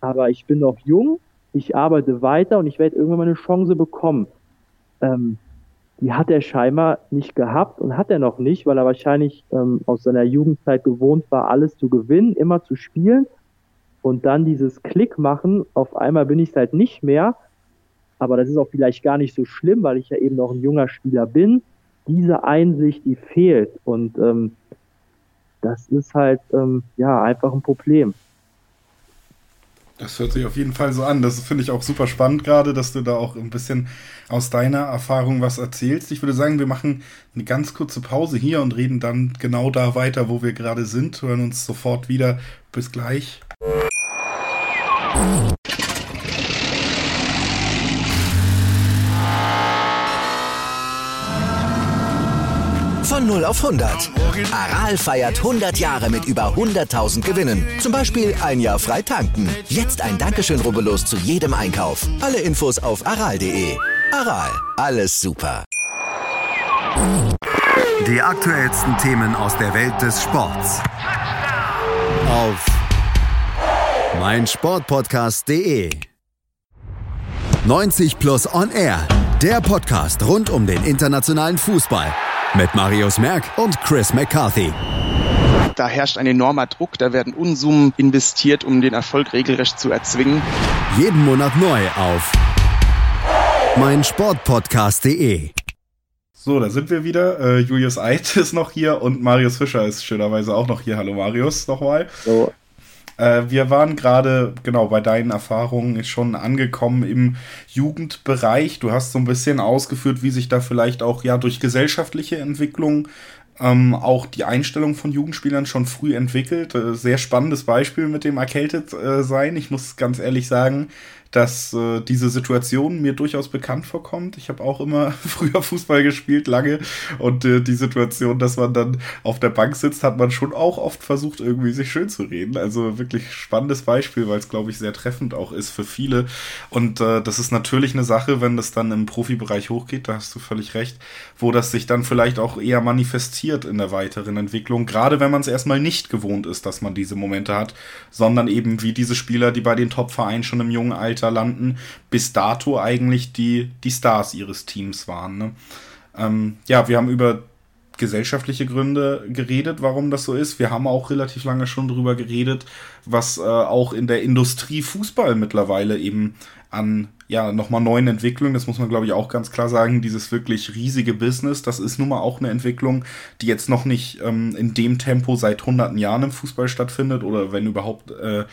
aber ich bin noch jung, ich arbeite weiter und ich werde irgendwann mal eine Chance bekommen. Ähm, die hat er scheinbar nicht gehabt und hat er noch nicht, weil er wahrscheinlich ähm, aus seiner Jugendzeit gewohnt war, alles zu gewinnen, immer zu spielen. und dann dieses Klick machen, auf einmal bin ich es halt nicht mehr. Aber das ist auch vielleicht gar nicht so schlimm, weil ich ja eben noch ein junger Spieler bin. Diese Einsicht, die fehlt. Und ähm, das ist halt ähm, ja einfach ein Problem. Das hört sich auf jeden Fall so an. Das finde ich auch super spannend gerade, dass du da auch ein bisschen aus deiner Erfahrung was erzählst. Ich würde sagen, wir machen eine ganz kurze Pause hier und reden dann genau da weiter, wo wir gerade sind. Hören uns sofort wieder. Bis gleich. 0 auf 100. Aral feiert 100 Jahre mit über 100.000 Gewinnen. Zum Beispiel ein Jahr frei tanken. Jetzt ein Dankeschön, rubbellos zu jedem Einkauf. Alle Infos auf aral.de. Aral, alles super. Die aktuellsten Themen aus der Welt des Sports. Auf meinsportpodcast.de. 90 Plus On Air, der Podcast rund um den internationalen Fußball mit Marius Merck und Chris McCarthy. Da herrscht ein enormer Druck, da werden Unsummen investiert, um den Erfolg regelrecht zu erzwingen. Jeden Monat neu auf meinsportpodcast.de. So, da sind wir wieder. Äh, Julius Eid (laughs) ist noch hier und Marius Fischer ist schönerweise auch noch hier. Hallo Marius, nochmal. So. Äh, wir waren gerade, genau, bei deinen Erfahrungen schon angekommen im Jugendbereich. Du hast so ein bisschen ausgeführt, wie sich da vielleicht auch ja durch gesellschaftliche Entwicklung ähm, auch die Einstellung von Jugendspielern schon früh entwickelt. Äh, sehr spannendes Beispiel mit dem erkältet äh, sein. Ich muss ganz ehrlich sagen, dass äh, diese Situation mir durchaus bekannt vorkommt. Ich habe auch immer (laughs) früher Fußball gespielt, lange. Und äh, die Situation, dass man dann auf der Bank sitzt, hat man schon auch oft versucht, irgendwie sich schön zu reden. Also wirklich spannendes Beispiel, weil es, glaube ich, sehr treffend auch ist für viele. Und äh, das ist natürlich eine Sache, wenn das dann im Profibereich hochgeht, da hast du völlig recht, wo das sich dann vielleicht auch eher manifestiert in der weiteren Entwicklung. Gerade wenn man es erstmal nicht gewohnt ist, dass man diese Momente hat, sondern eben wie diese Spieler, die bei den Top-Vereinen schon im jungen Alter Torhüter landen, bis dato eigentlich die, die Stars ihres Teams waren. Ne? Ähm, ja, wir haben über gesellschaftliche Gründe geredet, warum das so ist. Wir haben auch relativ lange schon drüber geredet, was äh, auch in der Industrie Fußball mittlerweile eben an ja nochmal neuen Entwicklungen, das muss man glaube ich auch ganz klar sagen, dieses wirklich riesige Business, das ist nun mal auch eine Entwicklung, die jetzt noch nicht ähm, in dem Tempo seit hunderten Jahren im Fußball stattfindet oder wenn überhaupt äh,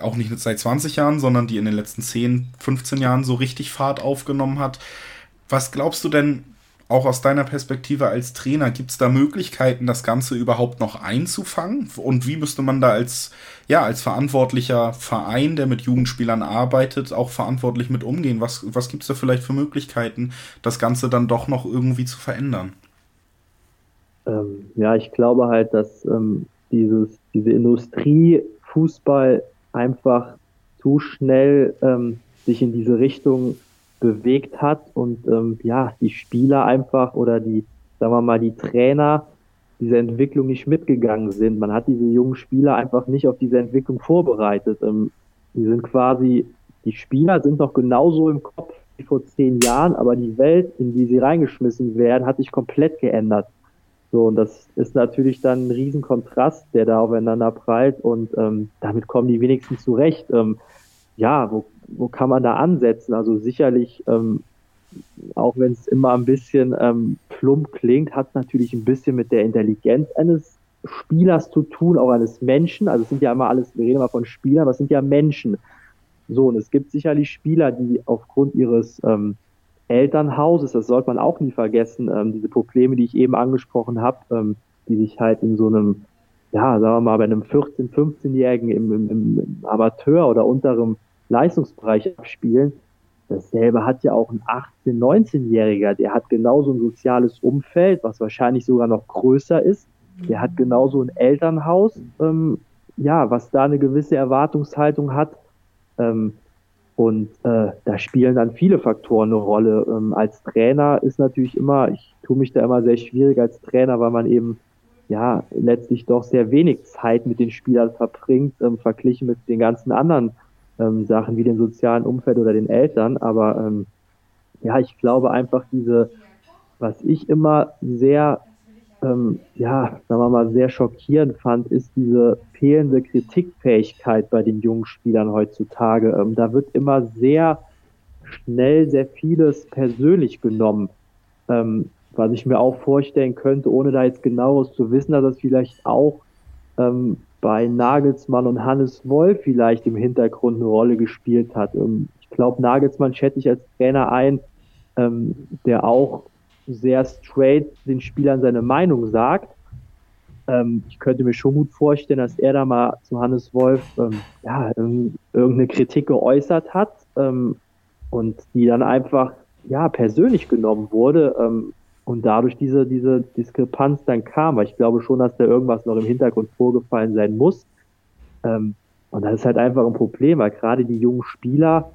auch nicht seit 20 Jahren, sondern die in den letzten 10, 15 Jahren so richtig Fahrt aufgenommen hat. Was glaubst du denn auch aus deiner Perspektive als Trainer, gibt es da Möglichkeiten, das Ganze überhaupt noch einzufangen? Und wie müsste man da als, ja, als verantwortlicher Verein, der mit Jugendspielern arbeitet, auch verantwortlich mit umgehen? Was, was gibt es da vielleicht für Möglichkeiten, das Ganze dann doch noch irgendwie zu verändern? Ähm, ja, ich glaube halt, dass ähm, dieses, diese Industrie Fußball einfach zu schnell ähm, sich in diese Richtung bewegt hat und ähm, ja, die Spieler einfach oder die, sagen wir mal, die Trainer diese Entwicklung nicht mitgegangen sind. Man hat diese jungen Spieler einfach nicht auf diese Entwicklung vorbereitet. Ähm, die sind quasi, die Spieler sind noch genauso im Kopf wie vor zehn Jahren, aber die Welt, in die sie reingeschmissen werden, hat sich komplett geändert. So, und das ist natürlich dann ein Riesenkontrast, der da aufeinander prallt und ähm, damit kommen die wenigsten zurecht. Ähm, ja, wo, wo kann man da ansetzen? Also sicherlich, ähm, auch wenn es immer ein bisschen ähm, plump klingt, hat es natürlich ein bisschen mit der Intelligenz eines Spielers zu tun, auch eines Menschen. Also es sind ja immer alles, wir reden immer von Spielern, aber es sind ja Menschen. So, und es gibt sicherlich Spieler, die aufgrund ihres ähm, Elternhauses, das sollte man auch nie vergessen, ähm, diese Probleme, die ich eben angesprochen habe, ähm, die sich halt in so einem, ja, sagen wir mal, bei einem 14-, 15-Jährigen im, im, im Amateur- oder unterem Leistungsbereich abspielen. Dasselbe hat ja auch ein 18-, 19-Jähriger, der hat genauso ein soziales Umfeld, was wahrscheinlich sogar noch größer ist. Der hat genauso ein Elternhaus, ähm, ja, was da eine gewisse Erwartungshaltung hat. Ähm, und äh, da spielen dann viele Faktoren eine Rolle. Ähm, als Trainer ist natürlich immer, ich tue mich da immer sehr schwierig als Trainer, weil man eben ja letztlich doch sehr wenig Zeit mit den Spielern verbringt, ähm, verglichen mit den ganzen anderen ähm, Sachen wie dem sozialen Umfeld oder den Eltern. Aber ähm, ja, ich glaube einfach diese, was ich immer sehr ähm, ja, sagen wir mal, sehr schockierend fand, ist diese fehlende Kritikfähigkeit bei den jungen Spielern heutzutage. Ähm, da wird immer sehr schnell sehr vieles persönlich genommen, ähm, was ich mir auch vorstellen könnte, ohne da jetzt genaueres zu wissen, dass das vielleicht auch ähm, bei Nagelsmann und Hannes Wolf vielleicht im Hintergrund eine Rolle gespielt hat. Ähm, ich glaube, Nagelsmann schätze ich als Trainer ein, ähm, der auch sehr straight den Spielern seine Meinung sagt. Ähm, ich könnte mir schon gut vorstellen, dass er da mal zu Hannes Wolf ähm, ja, irgendeine Kritik geäußert hat ähm, und die dann einfach ja persönlich genommen wurde ähm, und dadurch diese, diese Diskrepanz dann kam. Weil ich glaube schon, dass da irgendwas noch im Hintergrund vorgefallen sein muss. Ähm, und das ist halt einfach ein Problem, weil gerade die jungen Spieler,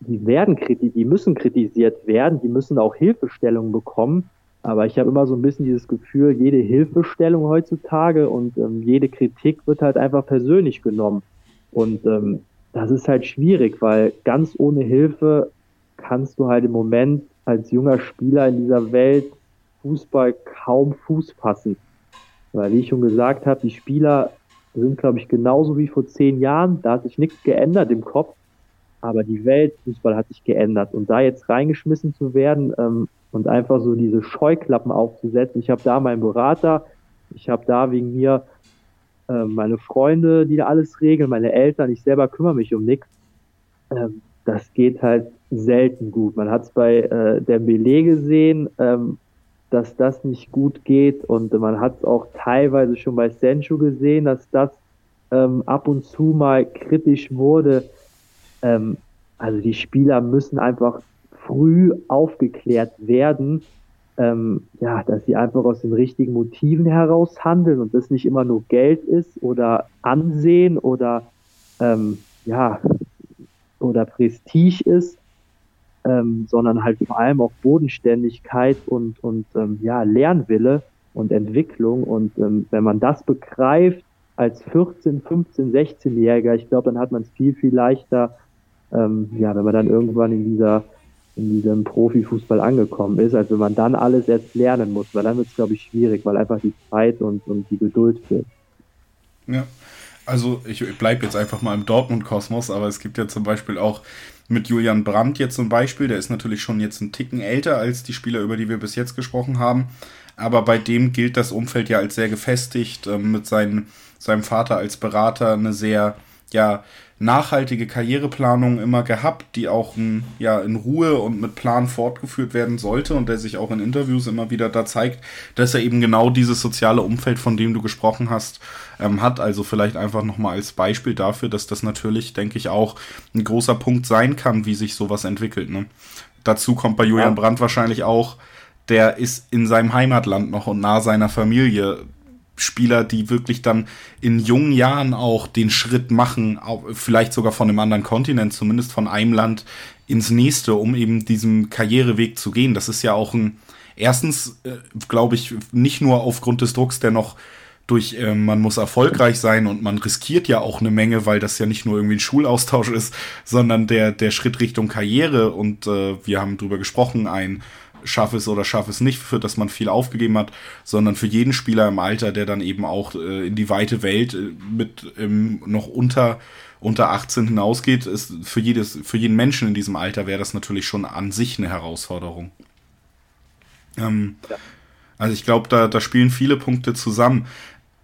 die werden kritisiert, die müssen kritisiert werden, die müssen auch Hilfestellungen bekommen. Aber ich habe immer so ein bisschen dieses Gefühl, jede Hilfestellung heutzutage und ähm, jede Kritik wird halt einfach persönlich genommen. Und ähm, das ist halt schwierig, weil ganz ohne Hilfe kannst du halt im Moment als junger Spieler in dieser Welt Fußball kaum Fuß fassen. Weil, wie ich schon gesagt habe, die Spieler sind, glaube ich, genauso wie vor zehn Jahren. Da hat sich nichts geändert im Kopf. Aber die Welt Fußball hat sich geändert. Und da jetzt reingeschmissen zu werden ähm, und einfach so diese Scheuklappen aufzusetzen. Ich habe da meinen Berater, ich habe da wegen mir äh, meine Freunde, die da alles regeln, meine Eltern, ich selber kümmere mich um nichts. Ähm, das geht halt selten gut. Man hat es bei äh, der Belay gesehen, ähm, dass das nicht gut geht und man hat es auch teilweise schon bei Senchu gesehen, dass das ähm, ab und zu mal kritisch wurde. Ähm, also die Spieler müssen einfach früh aufgeklärt werden, ähm, ja, dass sie einfach aus den richtigen Motiven heraus handeln und das nicht immer nur Geld ist oder Ansehen oder ähm, ja oder Prestige ist, ähm, sondern halt vor allem auch Bodenständigkeit und und ähm, ja Lernwille und Entwicklung. Und ähm, wenn man das begreift als 14, 15, 16-Jähriger, ich glaube, dann hat man es viel viel leichter ähm, ja, wenn man dann irgendwann in dieser in diesem Profifußball angekommen ist, als wenn man dann alles erst lernen muss, weil dann wird es, glaube ich, schwierig, weil einfach die Zeit und, und die Geduld fehlt. Ja, also ich bleibe jetzt einfach mal im Dortmund-Kosmos, aber es gibt ja zum Beispiel auch mit Julian Brandt jetzt zum Beispiel, der ist natürlich schon jetzt einen Ticken älter als die Spieler, über die wir bis jetzt gesprochen haben, aber bei dem gilt das Umfeld ja als sehr gefestigt, äh, mit seinen, seinem Vater als Berater eine sehr, ja, nachhaltige Karriereplanung immer gehabt, die auch in, ja, in Ruhe und mit Plan fortgeführt werden sollte und der sich auch in Interviews immer wieder da zeigt, dass er eben genau dieses soziale Umfeld, von dem du gesprochen hast, ähm, hat. Also vielleicht einfach nochmal als Beispiel dafür, dass das natürlich, denke ich, auch ein großer Punkt sein kann, wie sich sowas entwickelt. Ne? Dazu kommt bei Julian Brandt wahrscheinlich auch, der ist in seinem Heimatland noch und nah seiner Familie Spieler, die wirklich dann in jungen Jahren auch den Schritt machen, vielleicht sogar von einem anderen Kontinent, zumindest von einem Land ins nächste, um eben diesen Karriereweg zu gehen. Das ist ja auch ein, erstens, äh, glaube ich, nicht nur aufgrund des Drucks, der noch durch, äh, man muss erfolgreich sein und man riskiert ja auch eine Menge, weil das ja nicht nur irgendwie ein Schulaustausch ist, sondern der, der Schritt Richtung Karriere und äh, wir haben drüber gesprochen, ein schaff es oder schaff es nicht, für das man viel aufgegeben hat, sondern für jeden Spieler im Alter, der dann eben auch äh, in die weite Welt äh, mit ähm, noch unter unter 18 hinausgeht, ist für jedes für jeden Menschen in diesem Alter wäre das natürlich schon an sich eine Herausforderung. Ähm, ja. Also ich glaube, da da spielen viele Punkte zusammen.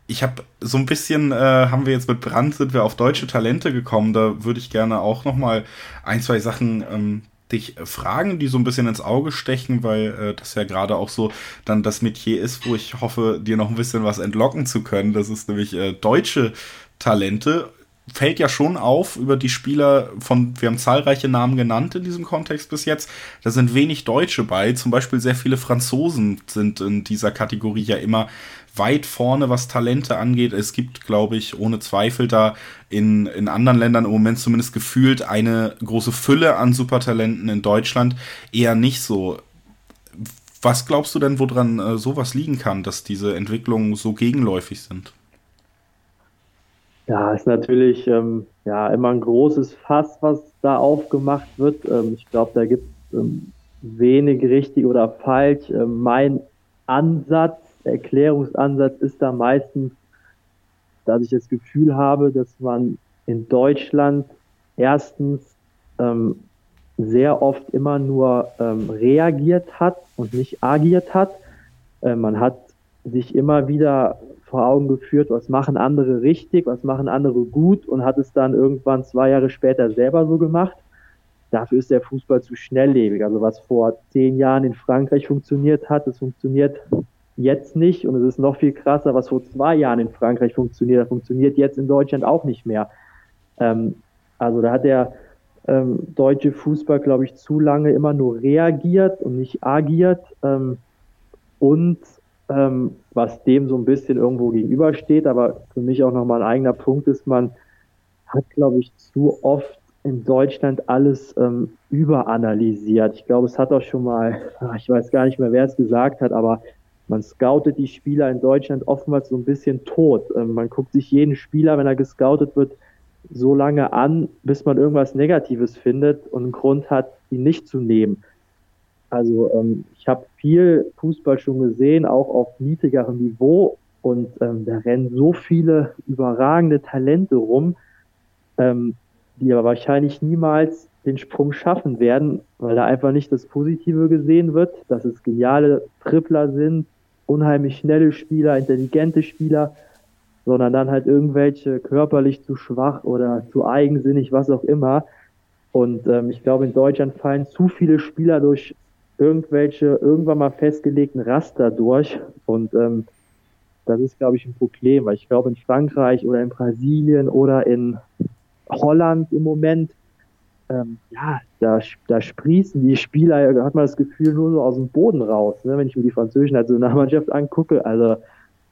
Ich habe so ein bisschen, äh, haben wir jetzt mit Brand, sind wir auf deutsche Talente gekommen. Da würde ich gerne auch noch mal ein, zwei Sachen ähm, dich fragen, die so ein bisschen ins Auge stechen, weil äh, das ja gerade auch so dann das Metier ist, wo ich hoffe, dir noch ein bisschen was entlocken zu können. Das ist nämlich äh, deutsche Talente. Fällt ja schon auf über die Spieler von, wir haben zahlreiche Namen genannt in diesem Kontext bis jetzt. Da sind wenig Deutsche bei. Zum Beispiel sehr viele Franzosen sind in dieser Kategorie ja immer weit vorne, was Talente angeht. Es gibt, glaube ich, ohne Zweifel da in, in anderen Ländern im Moment zumindest gefühlt eine große Fülle an Supertalenten in Deutschland eher nicht so. Was glaubst du denn, woran äh, sowas liegen kann, dass diese Entwicklungen so gegenläufig sind? Ja, ist natürlich ähm, ja immer ein großes Fass, was da aufgemacht wird. Ähm, ich glaube, da gibt es ähm, wenig richtig oder falsch. Ähm, mein Ansatz der Erklärungsansatz ist da meistens, dass ich das Gefühl habe, dass man in Deutschland erstens ähm, sehr oft immer nur ähm, reagiert hat und nicht agiert hat. Äh, man hat sich immer wieder vor Augen geführt, was machen andere richtig, was machen andere gut und hat es dann irgendwann zwei Jahre später selber so gemacht. Dafür ist der Fußball zu schnelllebig. Also was vor zehn Jahren in Frankreich funktioniert hat, das funktioniert jetzt nicht. Und es ist noch viel krasser, was vor zwei Jahren in Frankreich funktioniert, funktioniert jetzt in Deutschland auch nicht mehr. Ähm, also da hat der ähm, deutsche Fußball, glaube ich, zu lange immer nur reagiert und nicht agiert. Ähm, und ähm, was dem so ein bisschen irgendwo gegenübersteht, aber für mich auch nochmal ein eigener Punkt ist, man hat, glaube ich, zu oft in Deutschland alles ähm, überanalysiert. Ich glaube, es hat auch schon mal, (laughs) ich weiß gar nicht mehr, wer es gesagt hat, aber man scoutet die Spieler in Deutschland oftmals so ein bisschen tot. Ähm, man guckt sich jeden Spieler, wenn er gescoutet wird, so lange an, bis man irgendwas Negatives findet und einen Grund hat, ihn nicht zu nehmen. Also ähm, ich habe viel Fußball schon gesehen, auch auf niedrigerem Niveau und ähm, da rennen so viele überragende Talente rum, ähm, die aber wahrscheinlich niemals den Sprung schaffen werden, weil da einfach nicht das Positive gesehen wird, dass es geniale Tripler sind, unheimlich schnelle Spieler, intelligente Spieler, sondern dann halt irgendwelche körperlich zu schwach oder zu eigensinnig, was auch immer. Und ähm, ich glaube, in Deutschland fallen zu viele Spieler durch irgendwelche irgendwann mal festgelegten Raster durch. Und ähm, das ist, glaube ich, ein Problem, weil ich glaube, in Frankreich oder in Brasilien oder in Holland im Moment, ähm, ja, da, da sprießen die Spieler, hat man das Gefühl, nur so aus dem Boden raus, ne, wenn ich mir die französische Nationalmannschaft angucke. Also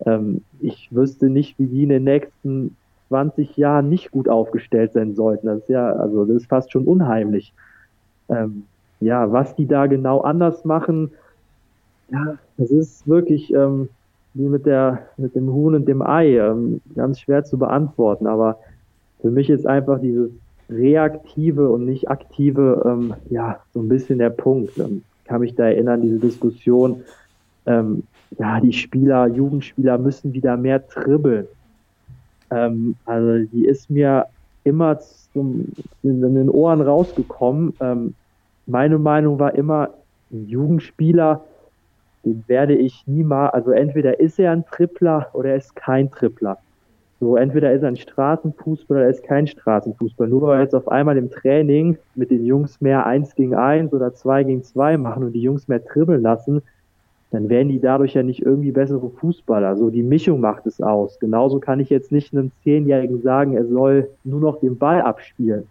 ähm, ich wüsste nicht, wie die in den nächsten 20 Jahren nicht gut aufgestellt sein sollten. Das ist ja, also das ist fast schon unheimlich. Ähm, ja, was die da genau anders machen, ja, das ist wirklich ähm, wie mit der mit dem Huhn und dem Ei, ähm, ganz schwer zu beantworten. Aber für mich ist einfach dieses reaktive und nicht aktive, ähm, ja, so ein bisschen der Punkt. Ähm, kann mich da erinnern, diese Diskussion, ähm, ja, die Spieler, Jugendspieler müssen wieder mehr dribbeln. Ähm, also die ist mir immer zum, in den Ohren rausgekommen. Ähm, meine Meinung war immer, ein Jugendspieler, den werde ich niemals, also entweder ist er ein Tripler oder er ist kein Tripler. So, entweder ist er ein Straßenfußball oder er ist kein Straßenfußball. Nur weil wir jetzt auf einmal im Training mit den Jungs mehr eins gegen eins oder zwei gegen zwei machen und die Jungs mehr dribbeln lassen, dann werden die dadurch ja nicht irgendwie bessere Fußballer. So die Mischung macht es aus. Genauso kann ich jetzt nicht einem Zehnjährigen sagen, er soll nur noch den Ball abspielen.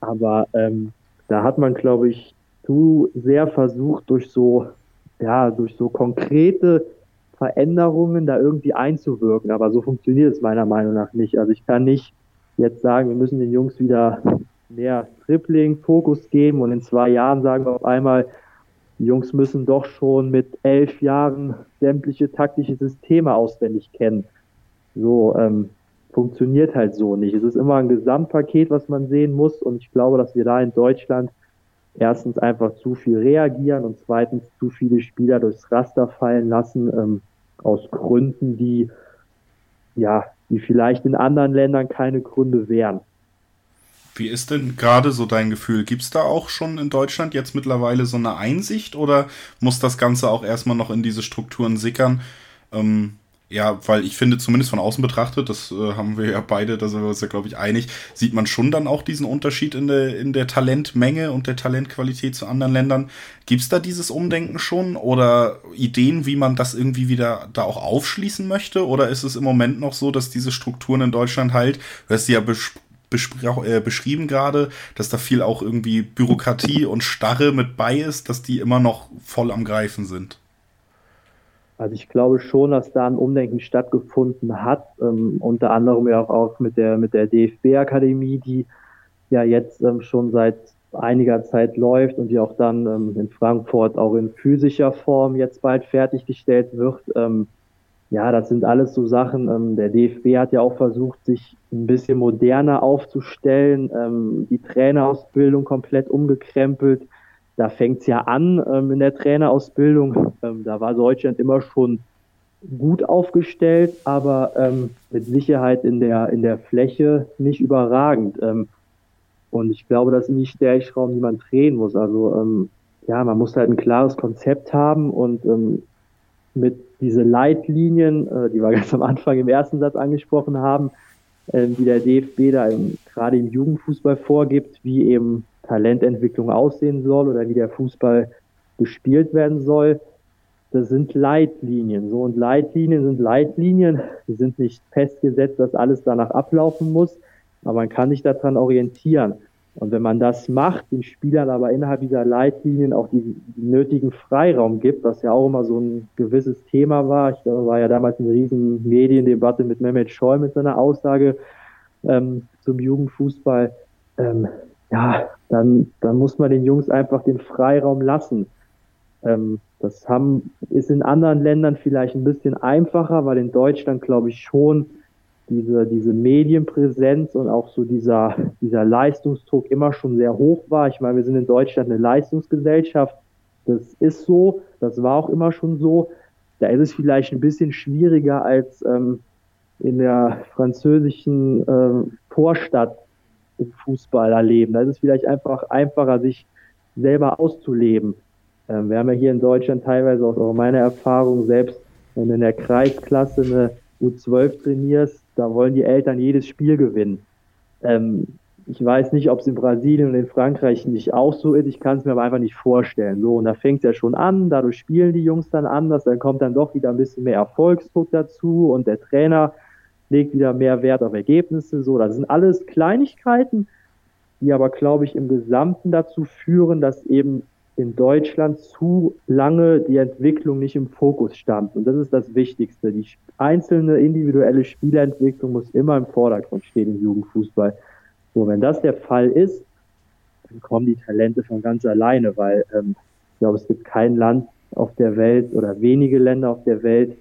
Aber ähm, da hat man, glaube ich, zu sehr versucht, durch so, ja, durch so konkrete Veränderungen da irgendwie einzuwirken. Aber so funktioniert es meiner Meinung nach nicht. Also ich kann nicht jetzt sagen, wir müssen den Jungs wieder mehr Tripling, Fokus geben und in zwei Jahren sagen wir auf einmal, die Jungs müssen doch schon mit elf Jahren sämtliche taktische Systeme auswendig kennen. So ähm, funktioniert halt so nicht. Es ist immer ein Gesamtpaket, was man sehen muss. Und ich glaube, dass wir da in Deutschland erstens einfach zu viel reagieren und zweitens zu viele Spieler durchs Raster fallen lassen, ähm, aus Gründen, die ja, die vielleicht in anderen Ländern keine Gründe wären. Wie ist denn gerade so dein Gefühl? Gibt es da auch schon in Deutschland jetzt mittlerweile so eine Einsicht oder muss das Ganze auch erstmal noch in diese Strukturen sickern? Ähm, ja, weil ich finde, zumindest von außen betrachtet, das äh, haben wir ja beide, da sind wir uns ja, glaube ich, einig, sieht man schon dann auch diesen Unterschied in der, in der Talentmenge und der Talentqualität zu anderen Ländern. Gibt es da dieses Umdenken schon oder Ideen, wie man das irgendwie wieder da auch aufschließen möchte? Oder ist es im Moment noch so, dass diese Strukturen in Deutschland halt, du hast sie ja äh, beschrieben gerade, dass da viel auch irgendwie Bürokratie und Starre mit bei ist, dass die immer noch voll am Greifen sind. Also ich glaube schon, dass da ein Umdenken stattgefunden hat, ähm, unter anderem ja auch, mit der mit der DFB-Akademie, die ja jetzt ähm, schon seit einiger Zeit läuft und die auch dann ähm, in Frankfurt auch in physischer Form jetzt bald fertiggestellt wird. Ähm, ja, das sind alles so Sachen. Ähm, der DFB hat ja auch versucht, sich ein bisschen moderner aufzustellen, ähm, die Trainerausbildung komplett umgekrempelt. Da fängt's ja an ähm, in der Trainerausbildung. Ähm, da war Deutschland immer schon gut aufgestellt, aber ähm, mit Sicherheit in der, in der Fläche nicht überragend. Ähm, und ich glaube, das sind die Stellschrauben, die man drehen muss. Also ähm, ja, man muss halt ein klares Konzept haben und ähm, mit diese Leitlinien, äh, die wir (laughs) ganz am Anfang im ersten Satz angesprochen haben, äh, die der DFB da gerade im Jugendfußball vorgibt, wie eben Talententwicklung aussehen soll oder wie der Fußball gespielt werden soll. Das sind Leitlinien. So und Leitlinien sind Leitlinien. Die sind nicht festgesetzt, dass alles danach ablaufen muss, aber man kann sich daran orientieren. Und wenn man das macht, den Spielern aber innerhalb dieser Leitlinien auch die, die nötigen Freiraum gibt, was ja auch immer so ein gewisses Thema war. Ich glaube, war ja damals eine riesen Mediendebatte mit Mehmet Scholl mit seiner Aussage ähm, zum Jugendfußball. Ähm, ja, dann, dann muss man den Jungs einfach den Freiraum lassen. Ähm, das haben, ist in anderen Ländern vielleicht ein bisschen einfacher, weil in Deutschland, glaube ich, schon diese, diese Medienpräsenz und auch so dieser, dieser Leistungsdruck immer schon sehr hoch war. Ich meine, wir sind in Deutschland eine Leistungsgesellschaft. Das ist so, das war auch immer schon so. Da ist es vielleicht ein bisschen schwieriger als ähm, in der französischen äh, Vorstadt im Fußball erleben. Da ist es vielleicht einfach einfacher, sich selber auszuleben. Ähm, wir haben ja hier in Deutschland teilweise auch meiner Erfahrung selbst, wenn du in der Kreisklasse eine U12 trainierst, da wollen die Eltern jedes Spiel gewinnen. Ähm, ich weiß nicht, ob es in Brasilien und in Frankreich nicht auch so ist. Ich kann es mir aber einfach nicht vorstellen. So, und da fängt es ja schon an, dadurch spielen die Jungs dann anders, dann kommt dann doch wieder ein bisschen mehr Erfolgsdruck dazu und der Trainer legt wieder mehr Wert auf Ergebnisse. So, das sind alles Kleinigkeiten, die aber, glaube ich, im Gesamten dazu führen, dass eben in Deutschland zu lange die Entwicklung nicht im Fokus stand. Und das ist das Wichtigste. Die einzelne individuelle Spielentwicklung muss immer im Vordergrund stehen im Jugendfußball. So, wenn das der Fall ist, dann kommen die Talente von ganz alleine, weil ähm, ich glaube, es gibt kein Land auf der Welt oder wenige Länder auf der Welt,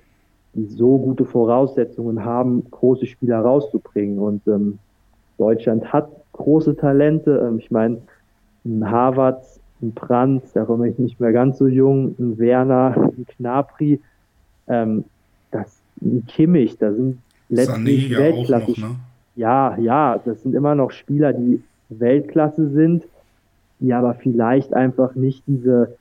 die so gute Voraussetzungen haben, große Spieler rauszubringen. Und ähm, Deutschland hat große Talente. Ähm, ich meine, Harvard ein Brandt, da komme ich nicht mehr ganz so jung, ein Werner, ein Knapri, ähm, das, ein Kimmich, da sind letztlich ja Weltklasse. Noch, ne? Ja, ja, das sind immer noch Spieler, die Weltklasse sind, die aber vielleicht einfach nicht diese,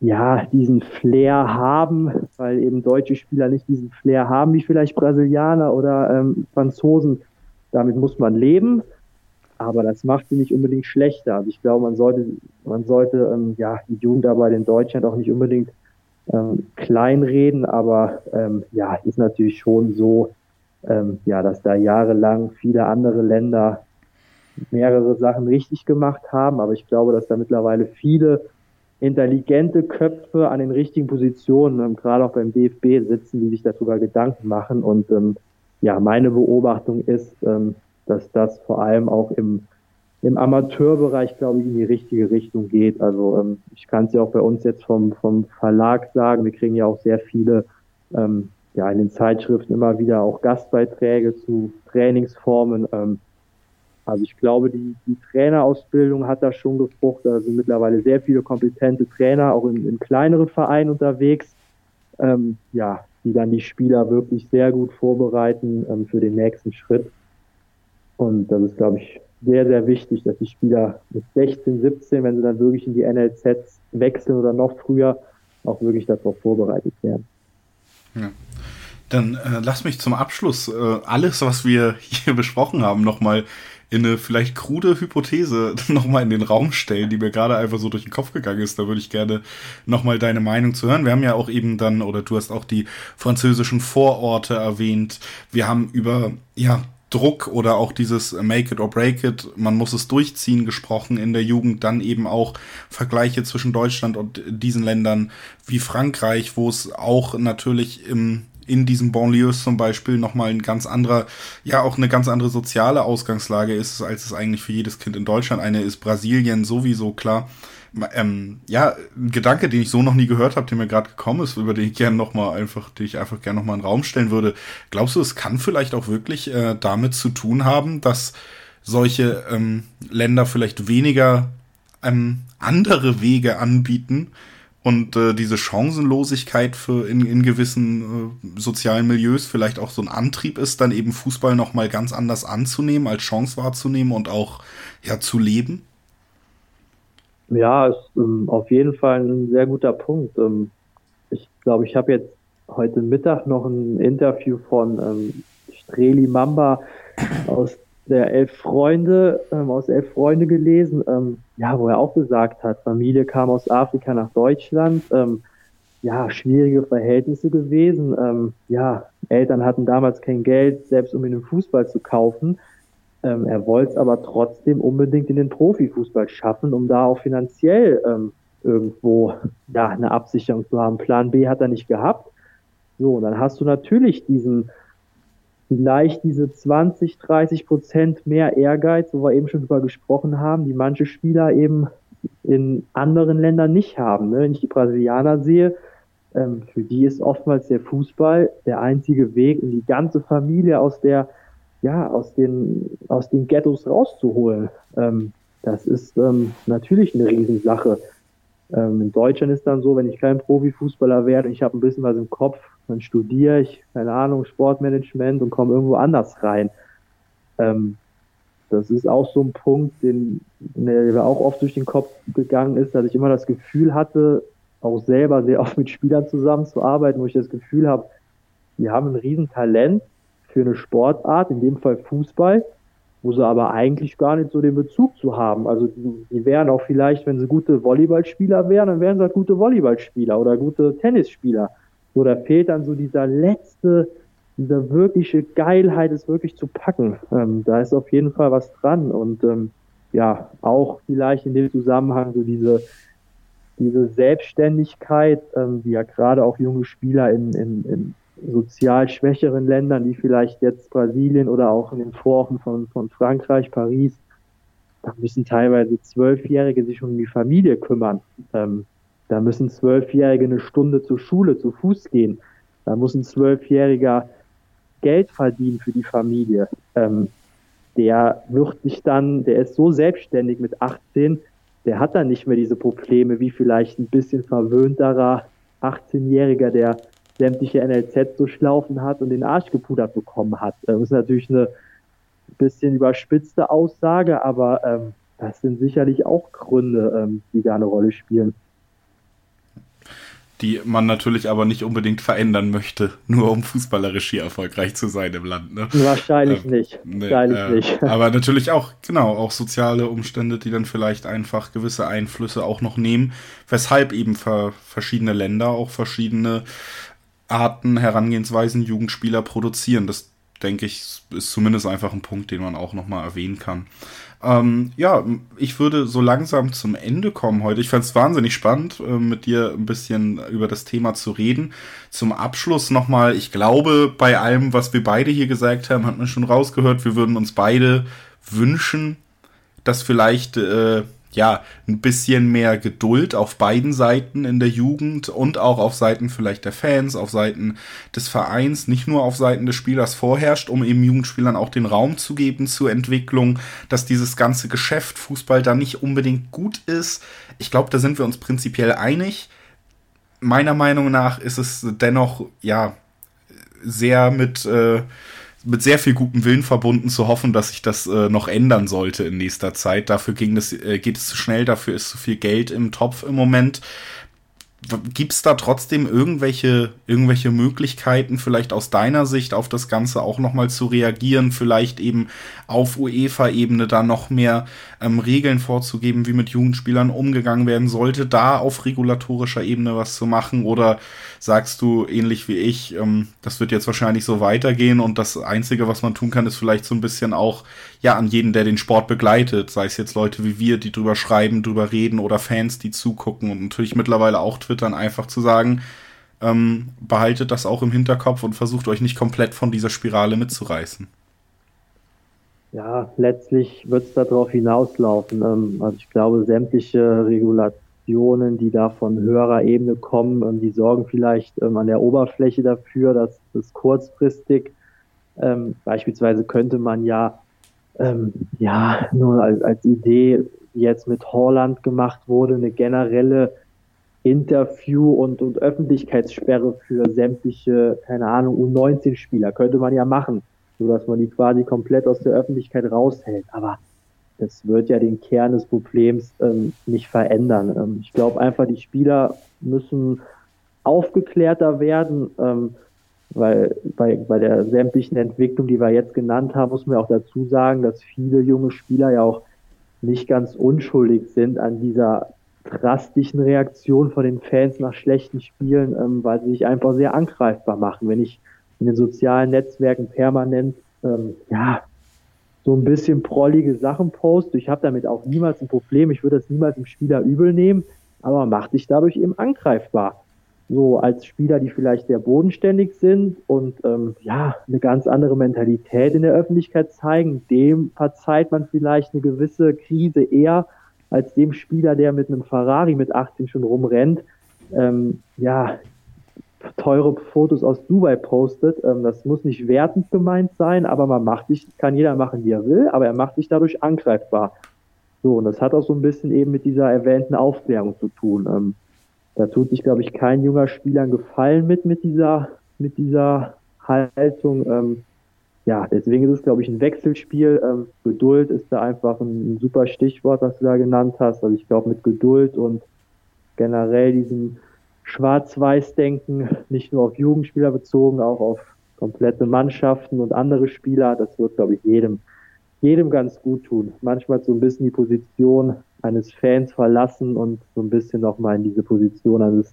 ja, diesen Flair haben, weil eben deutsche Spieler nicht diesen Flair haben, wie vielleicht Brasilianer oder ähm, Franzosen. Damit muss man leben aber das macht sie nicht unbedingt schlechter. Also ich glaube, man sollte, man sollte ähm, ja die Jugendarbeit in Deutschland auch nicht unbedingt ähm, kleinreden, aber ähm, ja, ist natürlich schon so, ähm, ja, dass da jahrelang viele andere Länder mehrere Sachen richtig gemacht haben, aber ich glaube, dass da mittlerweile viele intelligente Köpfe an den richtigen Positionen, ähm, gerade auch beim DFB sitzen, die sich darüber Gedanken machen. Und ähm, ja, meine Beobachtung ist, ähm, dass das vor allem auch im, im Amateurbereich, glaube ich, in die richtige Richtung geht. Also ähm, ich kann es ja auch bei uns jetzt vom, vom Verlag sagen, wir kriegen ja auch sehr viele ähm, ja in den Zeitschriften immer wieder auch Gastbeiträge zu Trainingsformen. Ähm, also ich glaube, die, die Trainerausbildung hat da schon gefruchtet. Da sind mittlerweile sehr viele kompetente Trainer, auch in, in kleineren Vereinen unterwegs, ähm, ja, die dann die Spieler wirklich sehr gut vorbereiten ähm, für den nächsten Schritt. Und das ist, glaube ich, sehr, sehr wichtig, dass die Spieler mit 16, 17, wenn sie dann wirklich in die NLZs wechseln oder noch früher, auch wirklich darauf vorbereitet werden. Ja. Dann äh, lass mich zum Abschluss äh, alles, was wir (laughs) hier besprochen haben, nochmal in eine vielleicht krude Hypothese (laughs) nochmal in den Raum stellen, die mir gerade einfach so durch den Kopf gegangen ist. Da würde ich gerne nochmal deine Meinung zu hören. Wir haben ja auch eben dann, oder du hast auch die französischen Vororte erwähnt. Wir haben über, ja, Druck oder auch dieses Make it or break it, man muss es durchziehen gesprochen in der Jugend, dann eben auch Vergleiche zwischen Deutschland und diesen Ländern wie Frankreich, wo es auch natürlich im in diesen Banlieues zum Beispiel nochmal ein ganz anderer, ja auch eine ganz andere soziale Ausgangslage ist, als es eigentlich für jedes Kind in Deutschland eine ist. Brasilien sowieso klar ähm, ja, ein Gedanke, den ich so noch nie gehört habe, der mir gerade gekommen ist, über den ich gerne noch mal einfach, den ich einfach gerne noch mal in den Raum stellen würde. Glaubst du, es kann vielleicht auch wirklich äh, damit zu tun haben, dass solche ähm, Länder vielleicht weniger ähm, andere Wege anbieten, und äh, diese Chancenlosigkeit für in, in gewissen äh, sozialen Milieus vielleicht auch so ein Antrieb ist, dann eben Fußball noch mal ganz anders anzunehmen, als Chance wahrzunehmen und auch ja zu leben? Ja, ist ähm, auf jeden Fall ein sehr guter Punkt. Ähm, ich glaube, ich habe jetzt heute Mittag noch ein Interview von ähm, Streli Mamba aus der Elf Freunde, ähm, aus Elf Freunde gelesen, ähm, ja, wo er auch gesagt hat, Familie kam aus Afrika nach Deutschland, ähm, ja, schwierige Verhältnisse gewesen, ähm, ja, Eltern hatten damals kein Geld, selbst um in den Fußball zu kaufen. Ähm, er wollte es aber trotzdem unbedingt in den Profifußball schaffen, um da auch finanziell ähm, irgendwo ja, eine Absicherung zu haben. Plan B hat er nicht gehabt. So, dann hast du natürlich diesen vielleicht diese 20, 30 Prozent mehr Ehrgeiz, wo wir eben schon drüber gesprochen haben, die manche Spieler eben in anderen Ländern nicht haben. Ne? Wenn ich die Brasilianer sehe, ähm, für die ist oftmals der Fußball der einzige Weg, in die ganze Familie aus der, ja, aus den, aus den Ghettos rauszuholen. Ähm, das ist ähm, natürlich eine Riesensache. Ähm, in Deutschland ist dann so, wenn ich kein Profifußballer werde, ich habe ein bisschen was im Kopf, dann studiere ich, keine Ahnung, Sportmanagement und komme irgendwo anders rein. Ähm, das ist auch so ein Punkt, den, mir auch oft durch den Kopf gegangen ist, dass ich immer das Gefühl hatte, auch selber sehr oft mit Spielern zusammenzuarbeiten, wo ich das Gefühl habe, die haben ein Riesentalent für eine Sportart, in dem Fall Fußball, wo sie aber eigentlich gar nicht so den Bezug zu haben. Also die, die wären auch vielleicht, wenn sie gute Volleyballspieler wären, dann wären sie halt gute Volleyballspieler oder gute Tennisspieler. So, da fehlt dann so dieser letzte, diese wirkliche Geilheit, es wirklich zu packen. Ähm, da ist auf jeden Fall was dran. Und ähm, ja, auch vielleicht in dem Zusammenhang so diese, diese Selbstständigkeit, ähm, die ja gerade auch junge Spieler in, in, in sozial schwächeren Ländern, wie vielleicht jetzt Brasilien oder auch in den Vororten von, von Frankreich, Paris, da müssen teilweise Zwölfjährige sich um die Familie kümmern. Ähm, da müssen Zwölfjährige eine Stunde zur Schule zu Fuß gehen. Da muss ein Zwölfjähriger Geld verdienen für die Familie. Ähm, der wird sich dann, der ist so selbstständig mit 18, der hat dann nicht mehr diese Probleme wie vielleicht ein bisschen verwöhnterer 18-Jähriger, der sämtliche NLZ durchlaufen hat und den Arsch gepudert bekommen hat. Das ist natürlich eine bisschen überspitzte Aussage, aber ähm, das sind sicherlich auch Gründe, ähm, die da eine Rolle spielen die man natürlich aber nicht unbedingt verändern möchte, nur um fußballerisch hier erfolgreich zu sein im Land. Ne? Wahrscheinlich ähm, nicht. Nee, Wahrscheinlich äh, nicht. (laughs) Aber natürlich auch, genau, auch soziale Umstände, die dann vielleicht einfach gewisse Einflüsse auch noch nehmen, weshalb eben verschiedene Länder auch verschiedene Arten, Herangehensweisen Jugendspieler produzieren. Das denke ich, ist zumindest einfach ein Punkt, den man auch nochmal erwähnen kann. Ähm, ja, ich würde so langsam zum Ende kommen heute. Ich fand es wahnsinnig spannend, äh, mit dir ein bisschen über das Thema zu reden. Zum Abschluss nochmal, ich glaube, bei allem, was wir beide hier gesagt haben, hat man schon rausgehört, wir würden uns beide wünschen, dass vielleicht äh, ja, ein bisschen mehr Geduld auf beiden Seiten in der Jugend und auch auf Seiten vielleicht der Fans, auf Seiten des Vereins, nicht nur auf Seiten des Spielers vorherrscht, um eben Jugendspielern auch den Raum zu geben zur Entwicklung, dass dieses ganze Geschäft Fußball da nicht unbedingt gut ist. Ich glaube, da sind wir uns prinzipiell einig. Meiner Meinung nach ist es dennoch, ja, sehr mit, äh, mit sehr viel gutem Willen verbunden zu hoffen, dass sich das äh, noch ändern sollte in nächster Zeit. Dafür ging das, äh, geht es zu schnell, dafür ist zu viel Geld im Topf im Moment. Gibt es da trotzdem irgendwelche, irgendwelche Möglichkeiten, vielleicht aus deiner Sicht auf das Ganze auch nochmal zu reagieren, vielleicht eben auf UEFA-Ebene da noch mehr ähm, Regeln vorzugeben, wie mit Jugendspielern umgegangen werden sollte, da auf regulatorischer Ebene was zu machen? Oder sagst du ähnlich wie ich, ähm, das wird jetzt wahrscheinlich so weitergehen und das Einzige, was man tun kann, ist vielleicht so ein bisschen auch ja an jeden, der den Sport begleitet, sei es jetzt Leute wie wir, die drüber schreiben, drüber reden oder Fans, die zugucken und natürlich mittlerweile auch twittern, einfach zu sagen, ähm, behaltet das auch im Hinterkopf und versucht euch nicht komplett von dieser Spirale mitzureißen. Ja, letztlich wird es darauf hinauslaufen. Ähm, also ich glaube, sämtliche Regulationen, die da von höherer Ebene kommen, ähm, die sorgen vielleicht ähm, an der Oberfläche dafür, dass es kurzfristig beispielsweise könnte man ja ähm, ja, nur als, als Idee, jetzt mit Holland gemacht wurde, eine generelle Interview und, und Öffentlichkeitssperre für sämtliche, keine Ahnung, U19-Spieler. Könnte man ja machen, so dass man die quasi komplett aus der Öffentlichkeit raushält. Aber das wird ja den Kern des Problems ähm, nicht verändern. Ähm, ich glaube einfach, die Spieler müssen aufgeklärter werden, ähm, weil bei, bei der sämtlichen Entwicklung, die wir jetzt genannt haben, muss man auch dazu sagen, dass viele junge Spieler ja auch nicht ganz unschuldig sind an dieser drastischen Reaktion von den Fans nach schlechten Spielen, ähm, weil sie sich einfach sehr angreifbar machen. Wenn ich in den sozialen Netzwerken permanent ähm, ja so ein bisschen prollige Sachen poste, ich habe damit auch niemals ein Problem, ich würde das niemals dem Spieler übel nehmen, aber macht sich dadurch eben angreifbar. So als Spieler, die vielleicht sehr bodenständig sind und ähm, ja eine ganz andere Mentalität in der Öffentlichkeit zeigen, dem verzeiht man vielleicht eine gewisse Krise eher als dem Spieler, der mit einem Ferrari mit 18 schon rumrennt. Ähm, ja, teure Fotos aus Dubai postet. Ähm, das muss nicht wertend gemeint sein, aber man macht sich, kann jeder machen, wie er will, aber er macht sich dadurch angreifbar. So, und das hat auch so ein bisschen eben mit dieser erwähnten Aufklärung zu tun. Ähm, da tut sich, glaube ich, kein junger Spieler einen Gefallen mit, mit dieser, mit dieser Haltung. Ähm, ja, deswegen ist es, glaube ich, ein Wechselspiel. Ähm, Geduld ist da einfach ein, ein, super Stichwort, was du da genannt hast. Also ich glaube, mit Geduld und generell diesem Schwarz-Weiß-Denken, nicht nur auf Jugendspieler bezogen, auch auf komplette Mannschaften und andere Spieler, das wird, glaube ich, jedem, jedem ganz gut tun. Manchmal so ein bisschen die Position eines Fans verlassen und so ein bisschen nochmal in diese Position eines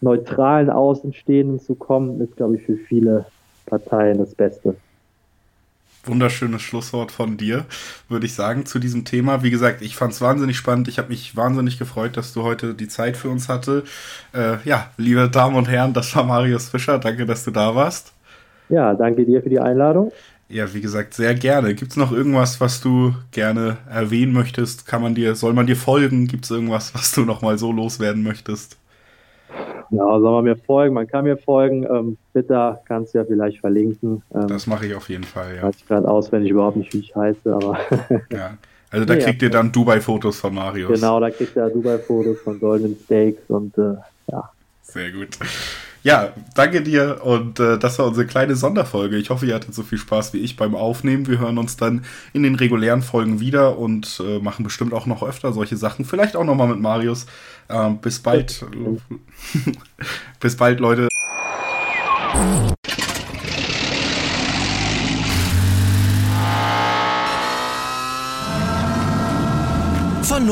neutralen Außenstehenden zu kommen, ist, glaube ich, für viele Parteien das Beste wunderschönes Schlusswort von dir, würde ich sagen, zu diesem Thema. Wie gesagt, ich fand es wahnsinnig spannend. Ich habe mich wahnsinnig gefreut, dass du heute die Zeit für uns hatte. Äh, ja, liebe Damen und Herren, das war Marius Fischer. Danke, dass du da warst. Ja, danke dir für die Einladung. Ja, wie gesagt, sehr gerne. Gibt es noch irgendwas, was du gerne erwähnen möchtest? Kann man dir, soll man dir folgen? Gibt es irgendwas, was du noch mal so loswerden möchtest? Ja, soll man mir folgen? Man kann mir folgen. Ähm, Twitter kannst du ja vielleicht verlinken. Ähm, das mache ich auf jeden Fall, ja. Weiß ich gerade auswendig überhaupt nicht, wie ich heiße, aber. (laughs) ja. Also da nee, kriegt ja. ihr dann Dubai-Fotos von Marius. Genau, da kriegt ihr Dubai-Fotos von Golden Steaks und äh, ja. Sehr gut. Ja, danke dir und äh, das war unsere kleine Sonderfolge. Ich hoffe, ihr hattet so viel Spaß wie ich beim Aufnehmen. Wir hören uns dann in den regulären Folgen wieder und äh, machen bestimmt auch noch öfter solche Sachen. Vielleicht auch nochmal mit Marius. Äh, bis bald. (laughs) bis bald, Leute.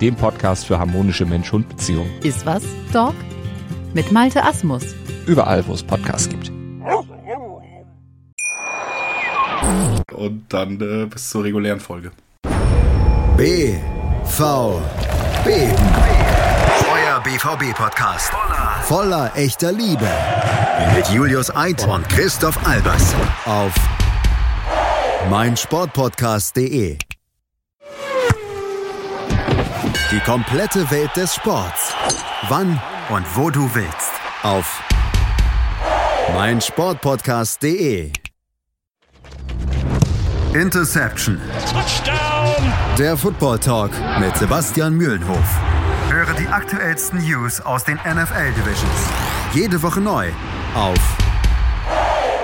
dem Podcast für harmonische Mensch-Hund-Beziehungen. Iswas Dog mit Malte Asmus. Überall, wo es Podcasts gibt. Und dann äh, bis zur regulären Folge. B V B Euer BVB Podcast voller, voller echter Liebe mit Julius Eid und Christoph Albers auf meinsportpodcast.de die komplette Welt des Sports. Wann und wo du willst. Auf meinsportpodcast.de. Interception. Touchdown. Der Football Talk mit Sebastian Mühlenhof. Höre die aktuellsten News aus den NFL Divisions. Jede Woche neu auf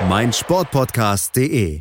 meinsportpodcast.de.